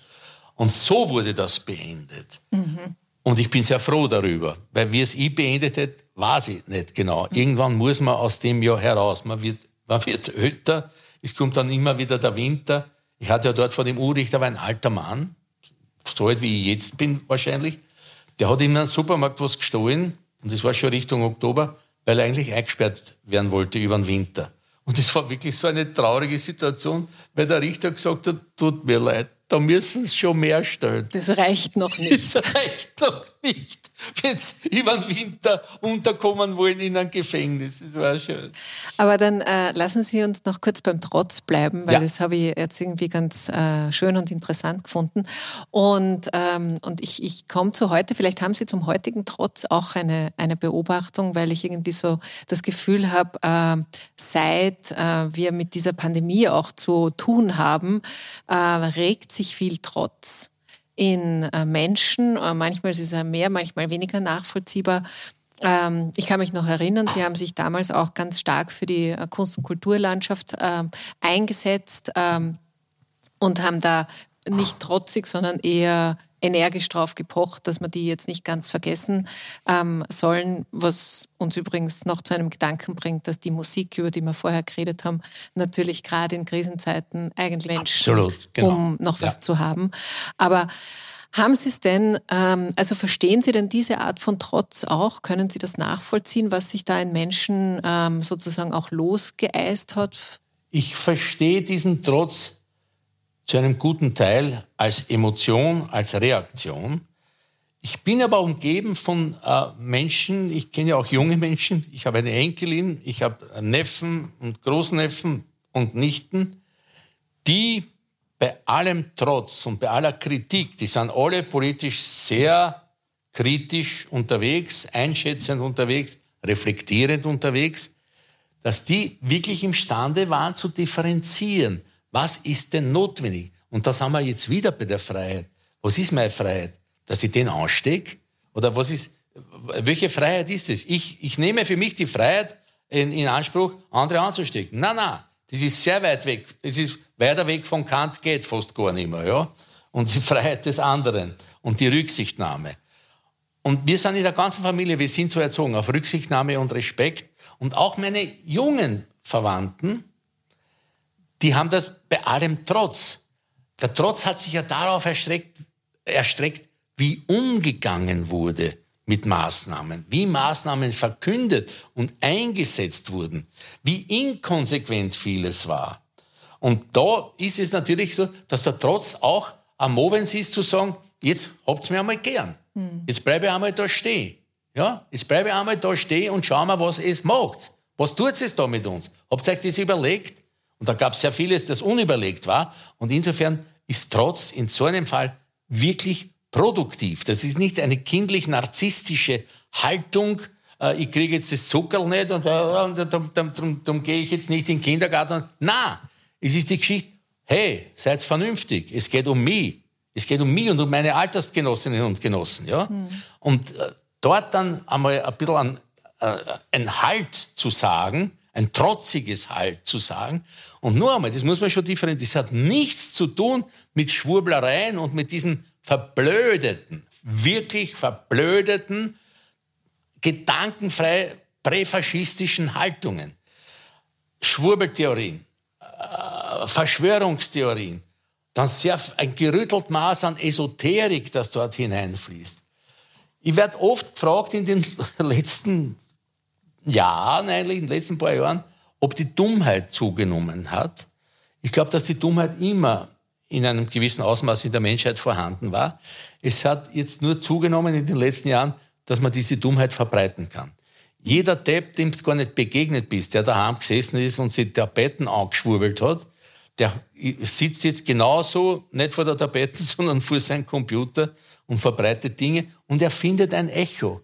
Und so wurde das beendet. Mhm. Und ich bin sehr froh darüber, weil wie es ich beendet hätte, weiß ich nicht genau. Mhm. Irgendwann muss man aus dem Jahr heraus. Man wird man wird älter, es kommt dann immer wieder der Winter. Ich hatte ja dort vor dem war ein alter Mann, so alt wie ich jetzt bin wahrscheinlich. Der hat in einem Supermarkt was gestohlen und das war schon Richtung Oktober, weil er eigentlich eingesperrt werden wollte über den Winter. Und das war wirklich so eine traurige Situation, weil der Richter gesagt hat, tut mir leid, da müssen sie schon mehr stellen. Das reicht noch nicht. Das reicht noch nicht wenn sie über den Winter unterkommen wollen in ein Gefängnis. Das war schön. Aber dann äh, lassen Sie uns noch kurz beim Trotz bleiben, weil ja. das habe ich jetzt irgendwie ganz äh, schön und interessant gefunden. Und, ähm, und ich, ich komme zu heute, vielleicht haben Sie zum heutigen Trotz auch eine, eine Beobachtung, weil ich irgendwie so das Gefühl habe, äh, seit äh, wir mit dieser Pandemie auch zu tun haben, äh, regt sich viel Trotz in äh, Menschen. Äh, manchmal ist es mehr, manchmal weniger nachvollziehbar. Ähm, ich kann mich noch erinnern, Sie haben sich damals auch ganz stark für die äh, Kunst- und Kulturlandschaft ähm, eingesetzt ähm, und haben da nicht trotzig, sondern eher energisch drauf gepocht, dass wir die jetzt nicht ganz vergessen ähm, sollen, was uns übrigens noch zu einem Gedanken bringt, dass die Musik, über die wir vorher geredet haben, natürlich gerade in Krisenzeiten eigentlich Menschen, Absolut, genau. um noch was ja. zu haben. Aber haben Sie es denn, ähm, also verstehen Sie denn diese Art von Trotz auch? Können Sie das nachvollziehen, was sich da in Menschen ähm, sozusagen auch losgeeist hat? Ich verstehe diesen Trotz zu einem guten Teil als Emotion, als Reaktion. Ich bin aber umgeben von äh, Menschen, ich kenne ja auch junge Menschen, ich habe eine Enkelin, ich habe Neffen und Großneffen und Nichten, die bei allem Trotz und bei aller Kritik, die sind alle politisch sehr kritisch unterwegs, einschätzend unterwegs, reflektierend unterwegs, dass die wirklich imstande waren zu differenzieren was ist denn notwendig? Und das haben wir jetzt wieder bei der Freiheit. Was ist meine Freiheit? Dass ich den anstecke? Oder was ist, welche Freiheit ist es? Ich, ich nehme für mich die Freiheit in, in Anspruch, andere anzustecken. Nein, nein, das ist sehr weit weg. Das ist weiter weg von Kant geht fast gar nicht mehr, ja. Und die Freiheit des anderen und die Rücksichtnahme. Und wir sind in der ganzen Familie, wir sind so erzogen auf Rücksichtnahme und Respekt. Und auch meine jungen Verwandten, die haben das bei allem Trotz. Der Trotz hat sich ja darauf erstreckt, erstreckt, wie umgegangen wurde mit Maßnahmen, wie Maßnahmen verkündet und eingesetzt wurden, wie inkonsequent vieles war. Und da ist es natürlich so, dass der Trotz auch am Movens ist zu sagen, jetzt habt's mir einmal gern. Hm. Jetzt bleibe ich einmal da stehen. Ja, jetzt bleibe ich einmal da stehen und schau mal, was es macht. Was tut es da mit uns? Habt ihr euch das überlegt? Und da gab es sehr vieles, das unüberlegt war. Und insofern ist Trotz in so einem Fall wirklich produktiv. Das ist nicht eine kindlich-narzisstische Haltung, äh, ich kriege jetzt das Zuckerl nicht und, äh, darum, darum gehe ich jetzt nicht in den Kindergarten. Na, es ist die Geschichte, hey, seid vernünftig, es geht um mich. Es geht um mich und um meine Altersgenossinnen und Genossen. Ja? Mhm. Und äh, dort dann einmal ein bisschen an, äh, einen Halt zu sagen, ein trotziges Halt zu sagen. Und nur einmal, das muss man schon differenzieren, das hat nichts zu tun mit Schwurblereien und mit diesen verblödeten, wirklich verblödeten, gedankenfrei präfaschistischen Haltungen. Schwurbeltheorien, äh, Verschwörungstheorien, dann sehr ein gerüttelt Maß an Esoterik, das dort hineinfließt. Ich werde oft gefragt in den letzten Jahren, eigentlich in den letzten paar Jahren, ob die Dummheit zugenommen hat. Ich glaube, dass die Dummheit immer in einem gewissen Ausmaß in der Menschheit vorhanden war. Es hat jetzt nur zugenommen in den letzten Jahren, dass man diese Dummheit verbreiten kann. Jeder Depp, dem du gar nicht begegnet bist, der daheim gesessen ist und sich Tapeten angeschwurbelt hat, der sitzt jetzt genauso, nicht vor der Tapete, sondern vor seinem Computer und verbreitet Dinge und er findet ein Echo.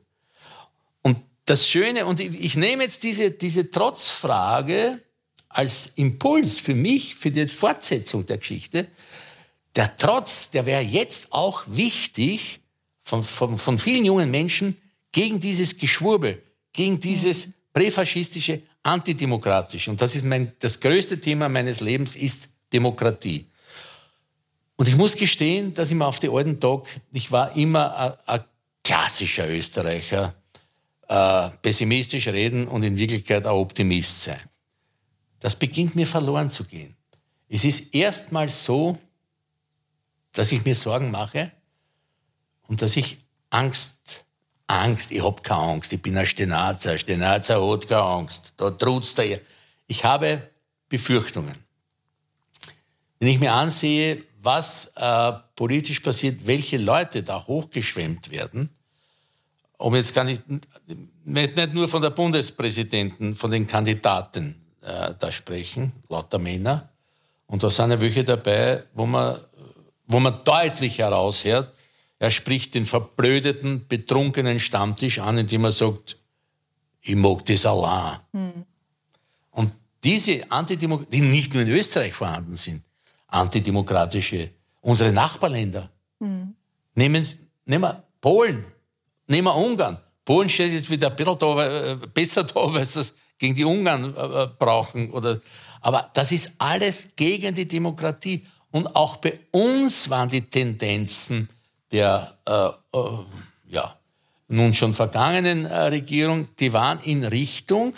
Das Schöne, und ich, ich nehme jetzt diese, diese Trotzfrage als Impuls für mich, für die Fortsetzung der Geschichte. Der Trotz, der wäre jetzt auch wichtig von, von, von vielen jungen Menschen gegen dieses Geschwurbel, gegen dieses präfaschistische, antidemokratische. Und das ist mein, das größte Thema meines Lebens ist Demokratie. Und ich muss gestehen, dass ich mir auf die alten Tag, ich war immer ein klassischer Österreicher, äh, pessimistisch reden und in Wirklichkeit ein Optimist sein. Das beginnt mir verloren zu gehen. Es ist erstmal so, dass ich mir Sorgen mache und dass ich Angst, Angst, ich habe keine Angst, ich bin ein Stenazer, Stenazer hat keine Angst, da trutzt er. Ich habe Befürchtungen. Wenn ich mir ansehe, was äh, politisch passiert, welche Leute da hochgeschwemmt werden, um jetzt gar nicht, nicht nur von der Bundespräsidenten, von den Kandidaten äh, da sprechen, lauter Männer. Und da sind ja welche dabei, wo man, wo man deutlich heraushört, er spricht den verblödeten, betrunkenen Stammtisch an, indem er sagt, ich mag das allein. Hm. Und diese Antidemokratie, die nicht nur in Österreich vorhanden sind, antidemokratische, unsere Nachbarländer. Mhm. Nehmen, nehmen wir Polen, nehmen wir Ungarn. Polen steht jetzt wieder ein bisschen da, äh, besser da, weil sie es gegen die Ungarn äh, äh, brauchen. Oder, aber das ist alles gegen die Demokratie. Und auch bei uns waren die Tendenzen der äh, äh, ja, nun schon vergangenen äh, Regierung, die waren in Richtung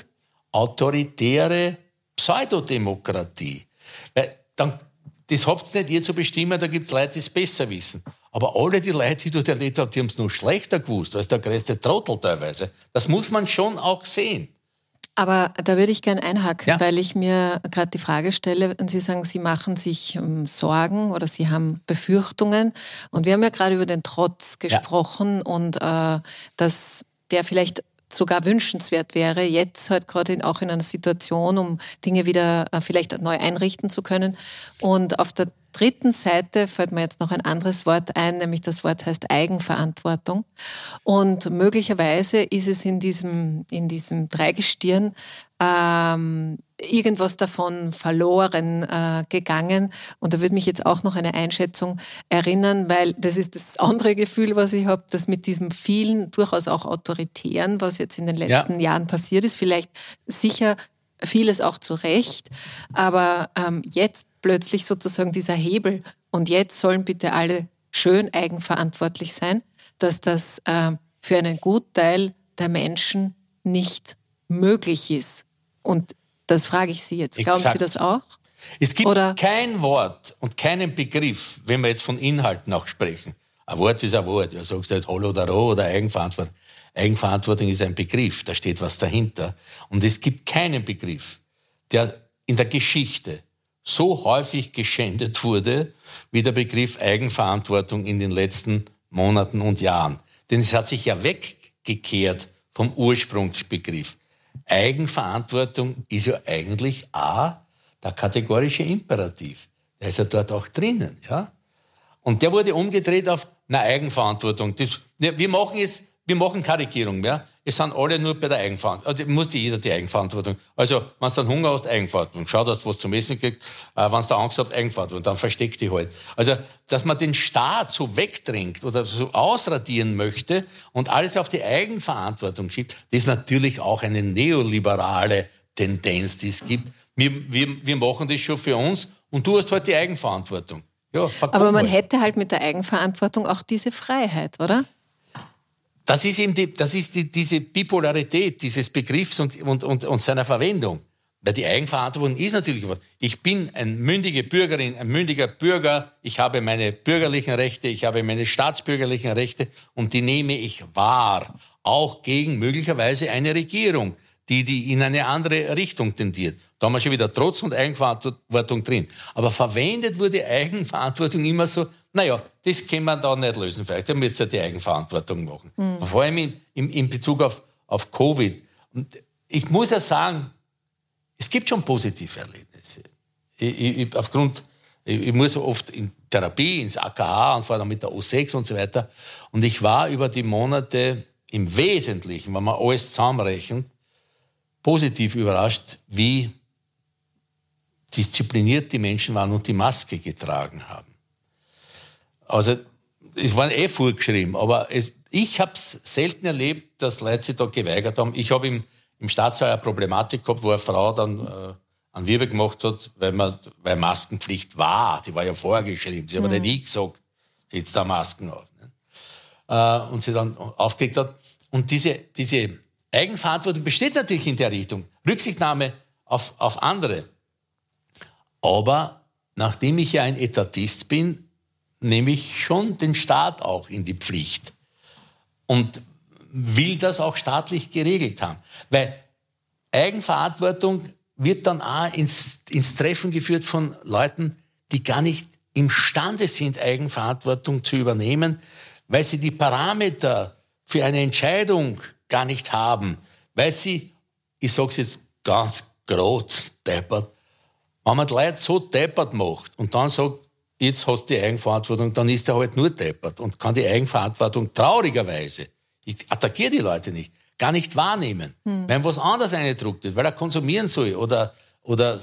autoritäre Pseudodemokratie. Weil dann das habt ihr nicht ihr zu bestimmen, da gibt es Leute, die es besser wissen. Aber alle die Leute, die dort erlebt haben, die haben es noch schlechter gewusst als der größte Trottel teilweise. Das muss man schon auch sehen. Aber da würde ich gerne einhaken, ja. weil ich mir gerade die Frage stelle, und Sie sagen, Sie machen sich um, Sorgen oder Sie haben Befürchtungen. Und wir haben ja gerade über den Trotz gesprochen ja. und äh, dass der vielleicht sogar wünschenswert wäre, jetzt halt gerade auch in einer Situation, um Dinge wieder äh, vielleicht neu einrichten zu können. Und auf der dritten Seite fällt mir jetzt noch ein anderes Wort ein, nämlich das Wort heißt Eigenverantwortung. Und möglicherweise ist es in diesem, in diesem Dreigestirn ähm, irgendwas davon verloren äh, gegangen. Und da würde mich jetzt auch noch eine Einschätzung erinnern, weil das ist das andere Gefühl, was ich habe, dass mit diesem vielen, durchaus auch autoritären, was jetzt in den letzten ja. Jahren passiert ist, vielleicht sicher vieles auch zu Recht, aber ähm, jetzt plötzlich sozusagen dieser Hebel und jetzt sollen bitte alle schön eigenverantwortlich sein, dass das äh, für einen Gutteil der Menschen nicht möglich ist. Und das frage ich Sie jetzt. Glauben Exakt. Sie das auch? Es gibt Oder? kein Wort und keinen Begriff, wenn wir jetzt von Inhalten auch sprechen. Ein Wort ist ein Wort. Du sagst halt Hallo oder Roh oder Eigenverantwortung. Eigenverantwortung ist ein Begriff, da steht was dahinter. Und es gibt keinen Begriff, der in der Geschichte so häufig geschändet wurde wie der Begriff Eigenverantwortung in den letzten Monaten und Jahren. Denn es hat sich ja weggekehrt vom Ursprungsbegriff. Eigenverantwortung ist ja eigentlich A, der kategorische Imperativ. Der ist ja dort auch drinnen, ja. Und der wurde umgedreht auf eine Eigenverantwortung. Das, wir machen jetzt wir machen keine Regierung mehr. Es sind alle nur bei der Eigenverantwortung. Also muss jeder die Eigenverantwortung. Also, wenn du dann Hunger hast, Eigenverantwortung. Schau, dass du was zum Essen kriegst. Äh, wenn du Angst hast, Eigenverantwortung. Dann versteck dich halt. Also, dass man den Staat so wegdrängt oder so ausradieren möchte und alles auf die Eigenverantwortung schiebt, das ist natürlich auch eine neoliberale Tendenz, die es gibt. Wir, wir, wir machen das schon für uns und du hast halt die Eigenverantwortung. Ja, Aber man halt. hätte halt mit der Eigenverantwortung auch diese Freiheit, oder? Das ist eben die, das ist die, diese Bipolarität dieses Begriffs und, und, und, und seiner Verwendung. Weil die Eigenverantwortung ist natürlich was. Ich bin eine mündige Bürgerin, ein mündiger Bürger. Ich habe meine bürgerlichen Rechte, ich habe meine staatsbürgerlichen Rechte und die nehme ich wahr. Auch gegen möglicherweise eine Regierung, die, die in eine andere Richtung tendiert. Da haben wir schon wieder Trotz und Eigenverantwortung drin. Aber verwendet wurde Eigenverantwortung immer so, naja, das können wir da nicht lösen. Vielleicht da müsst ihr die Eigenverantwortung machen. Mhm. Vor allem in, in, in Bezug auf, auf Covid. Und ich muss ja sagen, es gibt schon positive Erlebnisse. Ich, ich, aufgrund, ich, ich muss oft in Therapie, ins AKH und vor allem mit der O6 und so weiter. Und ich war über die Monate im Wesentlichen, wenn man alles zusammenrechnet, positiv überrascht, wie diszipliniert die Menschen waren und die Maske getragen haben. Also, es war eh vorgeschrieben, aber es, ich habe es selten erlebt, dass Leute sich da geweigert haben. Ich habe im, im Staatssaal eine Problematik gehabt, wo eine Frau dann äh, einen Wirbel gemacht hat, weil, man, weil Maskenpflicht war. Die war ja vorgeschrieben. Sie mhm. hat nicht ich gesagt, setzt da Masken auf. Ne? Äh, und sie dann aufgelegt hat. Und diese, diese Eigenverantwortung besteht natürlich in der Richtung. Rücksichtnahme auf, auf andere. Aber nachdem ich ja ein Etatist bin, nehme ich schon den Staat auch in die Pflicht und will das auch staatlich geregelt haben. Weil Eigenverantwortung wird dann auch ins, ins Treffen geführt von Leuten, die gar nicht imstande sind, Eigenverantwortung zu übernehmen, weil sie die Parameter für eine Entscheidung gar nicht haben, weil sie, ich sage es jetzt ganz groß, deppert, wenn man die Leute so deppert macht und dann sagt, jetzt hast du die Eigenverantwortung, dann ist er halt nur deppert und kann die Eigenverantwortung traurigerweise, ich attackiere die Leute nicht, gar nicht wahrnehmen. Hm. Wenn was anderes eingedruckt wird, weil er konsumieren soll oder, oder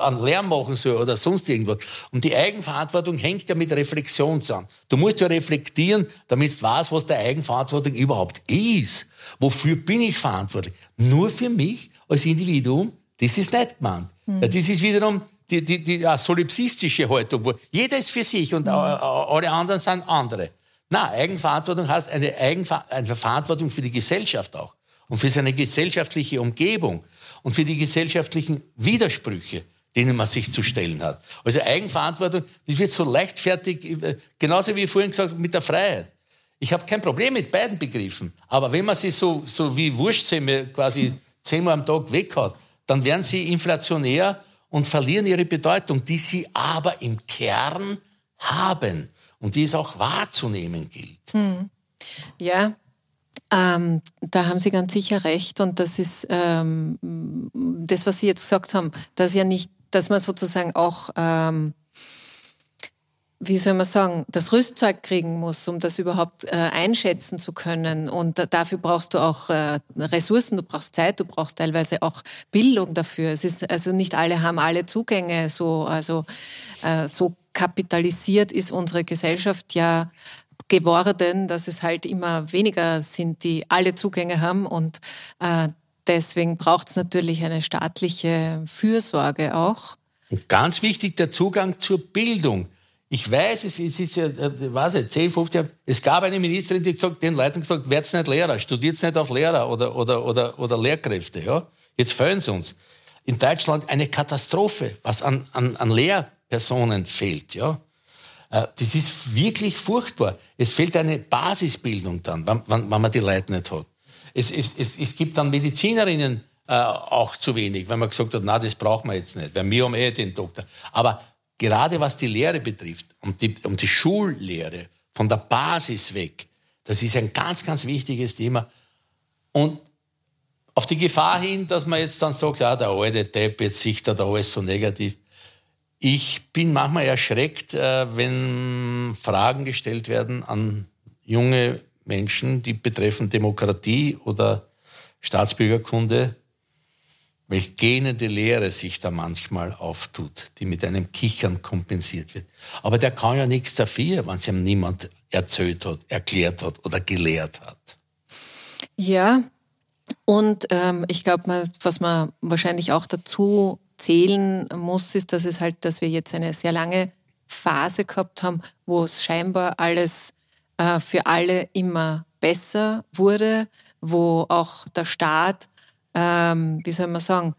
an Lärm machen soll oder sonst irgendwas. Und die Eigenverantwortung hängt ja mit Reflexion zusammen. Du musst ja reflektieren, damit du weißt, was der Eigenverantwortung überhaupt ist. Wofür bin ich verantwortlich? Nur für mich als Individuum? Das ist nicht gemeint. Hm. Das ist wiederum die, die, die solipsistische Haltung, wo jeder ist für sich und mhm. alle anderen sind andere. Na, Eigenverantwortung heißt eine, Eigenver eine Verantwortung für die Gesellschaft auch und für seine gesellschaftliche Umgebung und für die gesellschaftlichen Widersprüche, denen man sich zu stellen hat. Also Eigenverantwortung, das wird so leichtfertig, genauso wie vorhin gesagt mit der Freiheit. Ich habe kein Problem mit beiden Begriffen, aber wenn man sie so, so wie Wurstsemme quasi zehnmal am Tag weg hat, dann werden sie inflationär und verlieren ihre Bedeutung, die sie aber im Kern haben und die es auch wahrzunehmen gilt. Hm. Ja, ähm, da haben Sie ganz sicher recht und das ist ähm, das, was Sie jetzt gesagt haben, dass ja nicht, dass man sozusagen auch ähm, wie soll man sagen, das Rüstzeug kriegen muss, um das überhaupt äh, einschätzen zu können. Und äh, dafür brauchst du auch äh, Ressourcen, du brauchst Zeit, du brauchst teilweise auch Bildung dafür. Es ist also nicht alle haben alle Zugänge so, also äh, so kapitalisiert ist unsere Gesellschaft ja geworden, dass es halt immer weniger sind, die alle Zugänge haben und äh, deswegen braucht es natürlich eine staatliche Fürsorge auch. Und ganz wichtig der Zugang zur Bildung. Ich weiß, es ist ja, äh, weiß ich, 10, 15 Jahre, es gab eine Ministerin, die gesagt, den Leuten gesagt, werdet nicht Lehrer, studiert nicht auf Lehrer oder, oder, oder, oder Lehrkräfte, ja. Jetzt fehlen sie uns. In Deutschland eine Katastrophe, was an, an, an Lehrpersonen fehlt, ja. Äh, das ist wirklich furchtbar. Es fehlt eine Basisbildung dann, wenn, wenn, wenn man die Leute nicht hat. Es, es, es, es gibt dann Medizinerinnen äh, auch zu wenig, wenn man gesagt hat, na, das brauchen wir jetzt nicht, weil wir haben eh den Doktor. Aber gerade was die Lehre betrifft, um die, um die Schullehre, von der Basis weg, das ist ein ganz, ganz wichtiges Thema. Und auf die Gefahr hin, dass man jetzt dann sagt, ja, der alte Depp, jetzt sieht er da alles so negativ. Ich bin manchmal erschreckt, äh, wenn Fragen gestellt werden an junge Menschen, die betreffen Demokratie oder Staatsbürgerkunde welch gähnende Leere sich da manchmal auftut, die mit einem Kichern kompensiert wird. Aber der kann ja nichts dafür, wenn es ihm niemand erzählt hat, erklärt hat oder gelehrt hat. Ja, Und ähm, ich glaube, was man wahrscheinlich auch dazu zählen muss, ist, dass es halt, dass wir jetzt eine sehr lange Phase gehabt haben, wo es scheinbar alles äh, für alle immer besser wurde, wo auch der Staat, ähm, wie soll man sagen,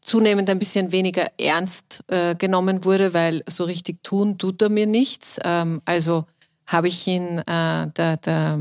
zunehmend ein bisschen weniger ernst äh, genommen wurde, weil so richtig tun tut er mir nichts. Ähm, also habe ich ihn, äh, der, der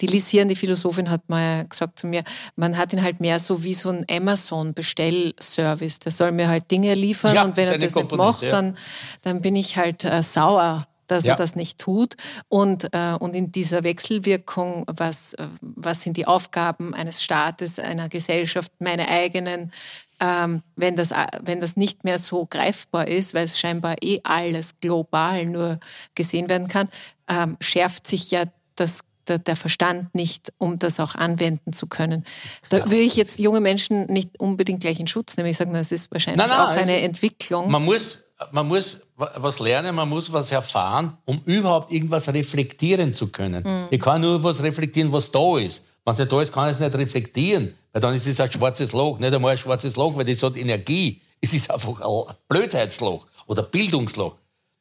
die Lisian, die Philosophin, hat mal gesagt zu mir, man hat ihn halt mehr so wie so ein Amazon-Bestellservice. Der soll mir halt Dinge liefern ja, und wenn er das nicht macht, ja. dann, dann bin ich halt äh, sauer dass ja. er das nicht tut. Und, äh, und in dieser Wechselwirkung, was, äh, was sind die Aufgaben eines Staates, einer Gesellschaft, meine eigenen, ähm, wenn, das, äh, wenn das nicht mehr so greifbar ist, weil es scheinbar eh alles global nur gesehen werden kann, ähm, schärft sich ja das der, der, Verstand nicht, um das auch anwenden zu können. Da ja. will ich jetzt junge Menschen nicht unbedingt gleich in Schutz nehmen. Ich sage, das ist wahrscheinlich nein, nein, auch eine also Entwicklung. Man muss, man muss was lernen, man muss was erfahren, um überhaupt irgendwas reflektieren zu können. Mhm. Ich kann nur was reflektieren, was da ist. Was nicht da ist, kann ich es nicht reflektieren, weil dann ist es ein schwarzes Loch. Nicht einmal ein schwarzes Loch, weil das hat Energie. Es ist einfach ein Blödheitsloch oder Bildungsloch,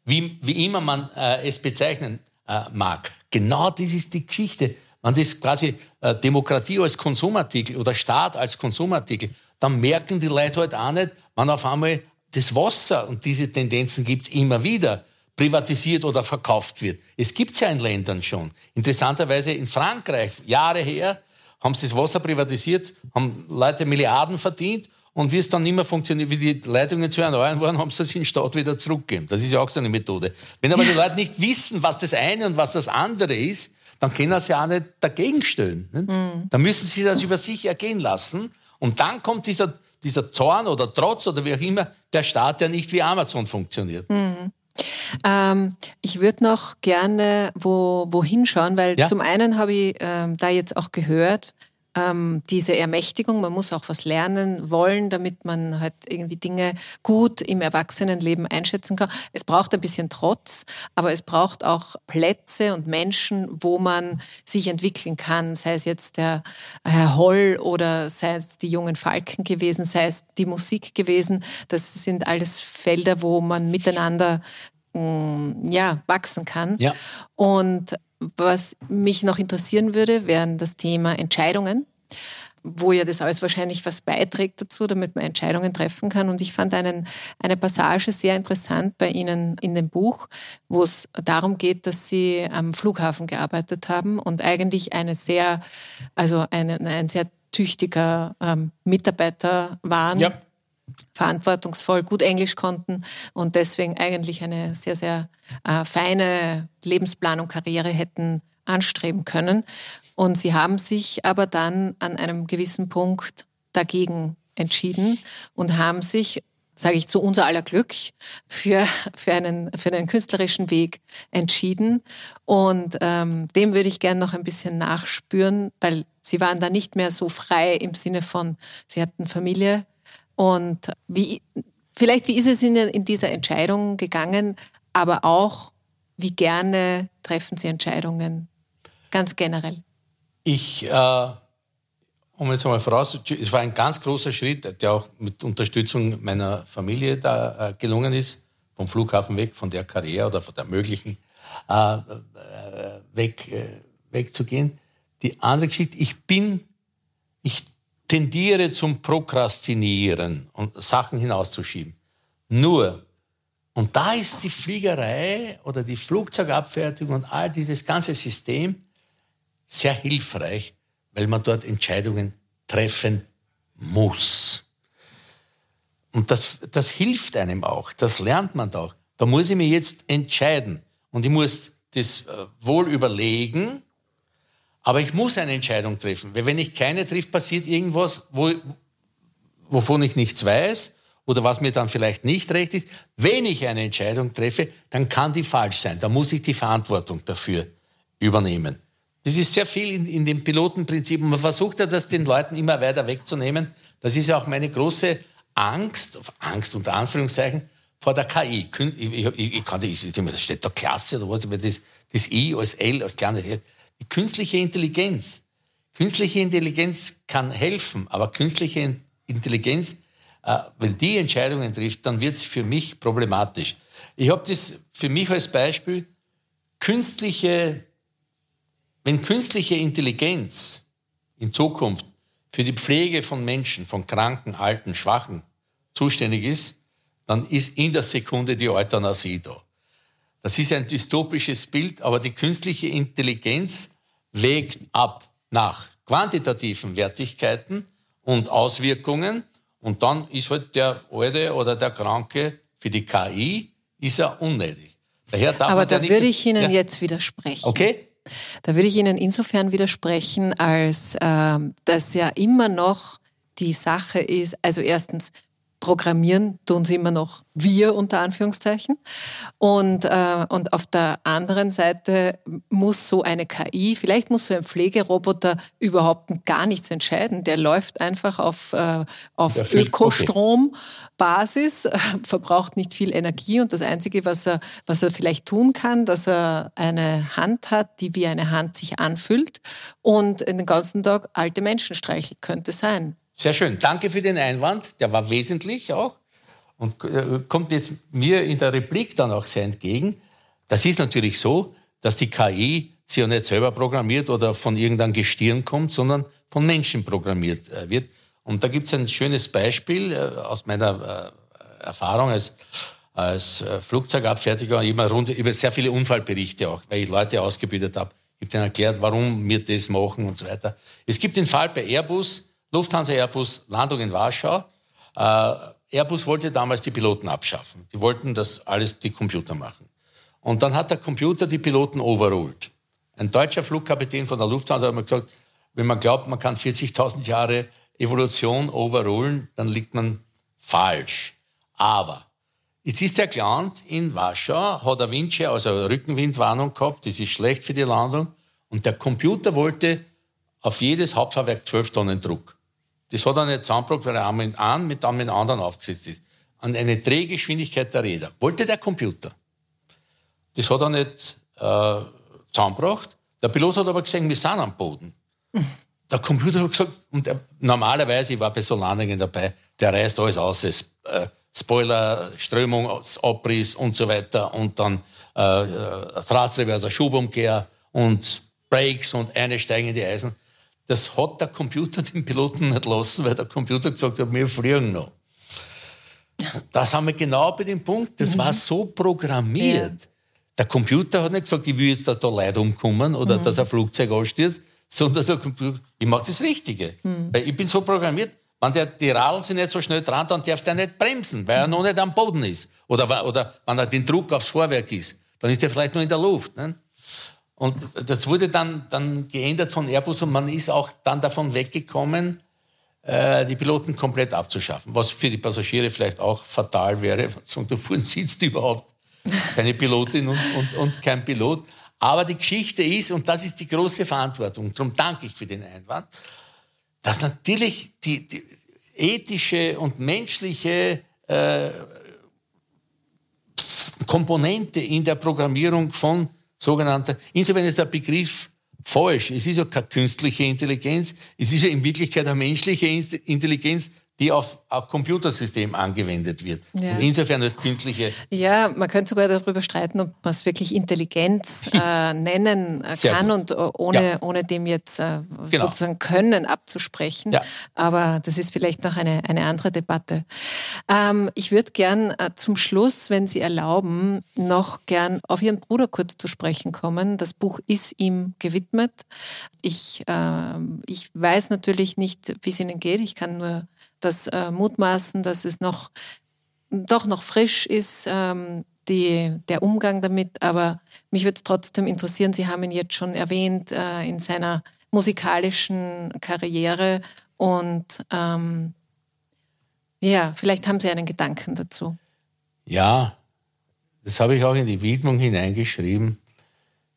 wie, wie immer man äh, es bezeichnen äh, mag. Genau das ist die Geschichte. Man das quasi äh, Demokratie als Konsumartikel oder Staat als Konsumartikel, dann merken die Leute halt auch nicht, wenn auf einmal das Wasser, und diese Tendenzen gibt es immer wieder, privatisiert oder verkauft wird. Es gibt es ja in Ländern schon. Interessanterweise in Frankreich, Jahre her, haben sie das Wasser privatisiert, haben Leute Milliarden verdient und wie es dann nicht mehr funktioniert, wie die Leitungen zu erneuern waren, haben sie es in den Staat wieder zurückgegeben. Das ist ja auch so eine Methode. Wenn aber die Leute nicht wissen, was das eine und was das andere ist, dann können sie auch nicht dagegen stellen. Mhm. Dann müssen sie das über sich ergehen lassen. Und dann kommt dieser, dieser Zorn oder Trotz oder wie auch immer, der Staat, der nicht wie Amazon funktioniert. Mhm. Ähm, ich würde noch gerne wo, wohin schauen, weil ja? zum einen habe ich ähm, da jetzt auch gehört, ähm, diese Ermächtigung, man muss auch was lernen wollen, damit man halt irgendwie Dinge gut im Erwachsenenleben einschätzen kann. Es braucht ein bisschen Trotz, aber es braucht auch Plätze und Menschen, wo man sich entwickeln kann, sei es jetzt der Herr Holl oder sei es die jungen Falken gewesen, sei es die Musik gewesen. Das sind alles Felder, wo man miteinander mm, ja, wachsen kann. Ja. Und was mich noch interessieren würde, wären das Thema Entscheidungen, wo ja das alles wahrscheinlich was beiträgt dazu, damit man Entscheidungen treffen kann. Und ich fand einen, eine Passage sehr interessant bei Ihnen in dem Buch, wo es darum geht, dass Sie am Flughafen gearbeitet haben und eigentlich eine sehr, also eine, ein sehr tüchtiger ähm, Mitarbeiter waren. Ja verantwortungsvoll, gut Englisch konnten und deswegen eigentlich eine sehr, sehr äh, feine Lebensplanung, Karriere hätten anstreben können. Und sie haben sich aber dann an einem gewissen Punkt dagegen entschieden und haben sich, sage ich zu unser aller Glück, für, für, einen, für einen künstlerischen Weg entschieden. Und ähm, dem würde ich gerne noch ein bisschen nachspüren, weil sie waren da nicht mehr so frei im Sinne von, sie hatten Familie, und wie, vielleicht, wie ist es Ihnen in dieser Entscheidung gegangen, aber auch, wie gerne treffen Sie Entscheidungen ganz generell? Ich, äh, um jetzt einmal voraus, es war ein ganz großer Schritt, der auch mit Unterstützung meiner Familie da äh, gelungen ist, vom Flughafen weg, von der Karriere oder von der möglichen äh, äh weg, äh, wegzugehen. Die andere Geschichte, ich bin, ich tendiere zum Prokrastinieren und Sachen hinauszuschieben. Nur, und da ist die Fliegerei oder die Flugzeugabfertigung und all dieses ganze System sehr hilfreich, weil man dort Entscheidungen treffen muss. Und das, das hilft einem auch, das lernt man auch. Da muss ich mir jetzt entscheiden und ich muss das äh, wohl überlegen aber ich muss eine Entscheidung treffen, weil wenn ich keine trifft, passiert irgendwas, wo, wovon ich nichts weiß oder was mir dann vielleicht nicht recht ist. Wenn ich eine Entscheidung treffe, dann kann die falsch sein. Da muss ich die Verantwortung dafür übernehmen. Das ist sehr viel in, in dem Pilotenprinzip. Man versucht ja, das den Leuten immer weiter wegzunehmen. Das ist ja auch meine große Angst, Angst unter Anführungszeichen, vor der KI. Ich, ich, ich kann, ich, das steht da Klasse oder was, das, das I als L, als kleines L. Die künstliche Intelligenz. Künstliche Intelligenz kann helfen, aber künstliche Intelligenz, äh, wenn die Entscheidungen trifft, dann wird es für mich problematisch. Ich habe das für mich als Beispiel, künstliche, wenn künstliche Intelligenz in Zukunft für die Pflege von Menschen, von Kranken, Alten, Schwachen zuständig ist, dann ist in der Sekunde die Euthanasie da. Das ist ein dystopisches Bild, aber die künstliche Intelligenz wägt ab nach quantitativen Wertigkeiten und Auswirkungen und dann ist halt der Alte oder der Kranke für die KI ist er unnötig. aber da würde ich Ihnen ja. jetzt widersprechen. Okay. Da würde ich Ihnen insofern widersprechen, als äh, dass ja immer noch die Sache ist, also erstens, Programmieren tun sie immer noch wir unter Anführungszeichen. Und, äh, und auf der anderen Seite muss so eine KI, vielleicht muss so ein Pflegeroboter überhaupt gar nichts entscheiden. Der läuft einfach auf, äh, auf Ökostrombasis, äh, verbraucht nicht viel Energie und das Einzige, was er, was er vielleicht tun kann, dass er eine Hand hat, die wie eine Hand sich anfühlt und den ganzen Tag alte Menschen streichelt, könnte sein. Sehr schön. Danke für den Einwand. Der war wesentlich auch und äh, kommt jetzt mir in der Replik dann auch sehr entgegen. Das ist natürlich so, dass die KI sie ja nicht selber programmiert oder von irgendeinem Gestirn kommt, sondern von Menschen programmiert äh, wird. Und da gibt es ein schönes Beispiel äh, aus meiner Erfahrung als, als Flugzeugabfertiger. Immer rund, über sehr viele Unfallberichte auch, weil ich Leute ausgebildet habe. Ich habe ihnen erklärt, warum wir das machen und so weiter. Es gibt den Fall bei Airbus, Lufthansa Airbus, Landung in Warschau. Äh, Airbus wollte damals die Piloten abschaffen. Die wollten das alles die Computer machen. Und dann hat der Computer die Piloten overruled. Ein deutscher Flugkapitän von der Lufthansa hat mir gesagt, wenn man glaubt, man kann 40.000 Jahre Evolution overrulen, dann liegt man falsch. Aber jetzt ist der gelandet in Warschau, hat er Windschirm, also Rückenwindwarnung gehabt, das ist schlecht für die Landung. Und der Computer wollte auf jedes Hauptfahrwerk 12 Tonnen Druck. Das hat er nicht zusammengebracht, weil er einmal mit einem mit einem anderen aufgesetzt ist. An eine Drehgeschwindigkeit der Räder. Wollte der Computer. Das hat er nicht äh, zusammengebracht. Der Pilot hat aber gesagt, wir sind am Boden. Der Computer hat gesagt, und er, normalerweise, ich war bei so Landungen dabei, der reißt alles aus. äh, Spoiler, Strömung, Abriss und so weiter und dann äh, äh Drahtreverser, Schubumkehr und Brakes und eine steigende Eisen. Das hat der Computer den Piloten nicht lassen, weil der Computer gesagt hat, wir fliegen noch. Das haben wir genau bei dem Punkt. Das mhm. war so programmiert. Ja. Der Computer hat nicht gesagt, ich will jetzt, dass da Leute umkommen oder mhm. dass ein Flugzeug anstürzt, sondern der Computer, ich mache das Richtige. Mhm. Weil ich bin so programmiert, wenn der, die Radl sind nicht so schnell dran, dann darf der nicht bremsen, weil er noch nicht am Boden ist. Oder, oder wenn er den Druck aufs Vorwerk ist, dann ist er vielleicht nur in der Luft. Ne? Und das wurde dann, dann geändert von Airbus und man ist auch dann davon weggekommen, äh, die Piloten komplett abzuschaffen, was für die Passagiere vielleicht auch fatal wäre. Da vorne sitzt überhaupt keine Pilotin und, und, und kein Pilot. Aber die Geschichte ist, und das ist die große Verantwortung, darum danke ich für den Einwand, dass natürlich die, die ethische und menschliche äh, Komponente in der Programmierung von sogenannter, insofern ist der Begriff falsch. Es ist ja keine künstliche Intelligenz, es ist ja in Wirklichkeit eine menschliche Intelligenz, die auf ein Computersystem angewendet wird. Ja. Insofern als künstliche. Ja, man könnte sogar darüber streiten, ob man es wirklich Intelligenz äh, nennen äh, kann und äh, ohne, ja. ohne dem jetzt äh, genau. sozusagen Können abzusprechen. Ja. Aber das ist vielleicht noch eine, eine andere Debatte. Ähm, ich würde gern äh, zum Schluss, wenn Sie erlauben, noch gern auf Ihren Bruder kurz zu sprechen kommen. Das Buch ist ihm gewidmet. Ich, ähm, ich weiß natürlich nicht, wie es Ihnen geht. Ich kann nur das äh, mutmaßen, dass es noch doch noch frisch ist, ähm, die, der Umgang damit. Aber mich würde es trotzdem interessieren, Sie haben ihn jetzt schon erwähnt äh, in seiner musikalischen Karriere und ähm, ja, vielleicht haben Sie einen Gedanken dazu. Ja, das habe ich auch in die Widmung hineingeschrieben.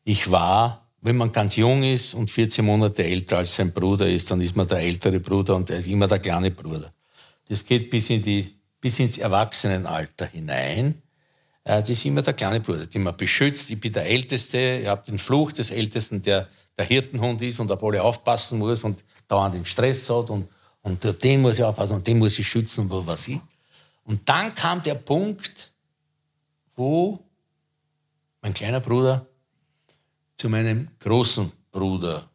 Ich war, wenn man ganz jung ist und 14 Monate älter als sein Bruder ist, dann ist man der ältere Bruder und er ist immer der kleine Bruder. Das geht bis, in die, bis ins Erwachsenenalter hinein. Äh, das ist immer der kleine Bruder, den man beschützt. Ich bin der Älteste, ich habe den Fluch des Ältesten, der der Hirtenhund ist und auf alle aufpassen muss und dauernd den Stress hat und, und den muss ich aufpassen und den muss ich schützen und was weiß ich. Und dann kam der Punkt, wo mein kleiner Bruder zu meinem großen Bruder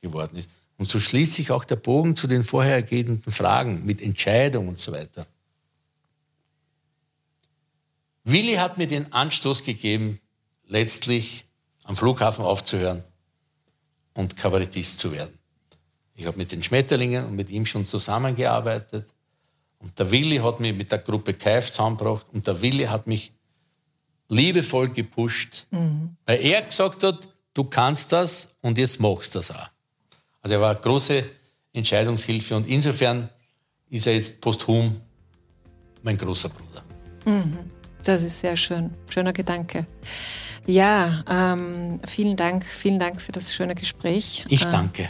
geworden ist. Und so schließt sich auch der Bogen zu den vorhergehenden Fragen mit Entscheidung und so weiter. Willi hat mir den Anstoß gegeben, letztlich am Flughafen aufzuhören und Kabarettist zu werden. Ich habe mit den Schmetterlingen und mit ihm schon zusammengearbeitet. Und der Willi hat mich mit der Gruppe Kaif zusammengebracht und der Willi hat mich liebevoll gepusht, mhm. weil er gesagt hat, du kannst das und jetzt machst du das auch. Also er war große Entscheidungshilfe und insofern ist er jetzt posthum mein großer Bruder. Mhm. Das ist sehr schön, schöner Gedanke. Ja, ähm, vielen Dank, vielen Dank für das schöne Gespräch. Ich ähm, danke.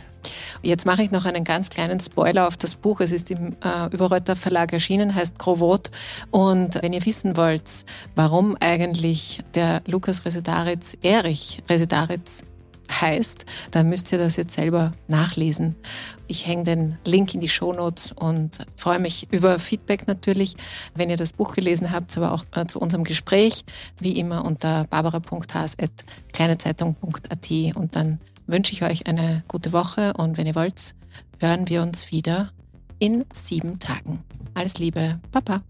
Jetzt mache ich noch einen ganz kleinen Spoiler auf das Buch. Es ist im äh, Überreuter Verlag erschienen, heißt Grovot. Und wenn ihr wissen wollt, warum eigentlich der Lukas Resetaritz Erich Resetaritz heißt, dann müsst ihr das jetzt selber nachlesen. Ich hänge den Link in die Shownotes und freue mich über Feedback natürlich, wenn ihr das Buch gelesen habt, aber auch äh, zu unserem Gespräch, wie immer unter barbara.has.kleinezeitung.at und dann wünsche ich euch eine gute Woche und wenn ihr wollt, hören wir uns wieder in sieben Tagen. Alles Liebe, Papa.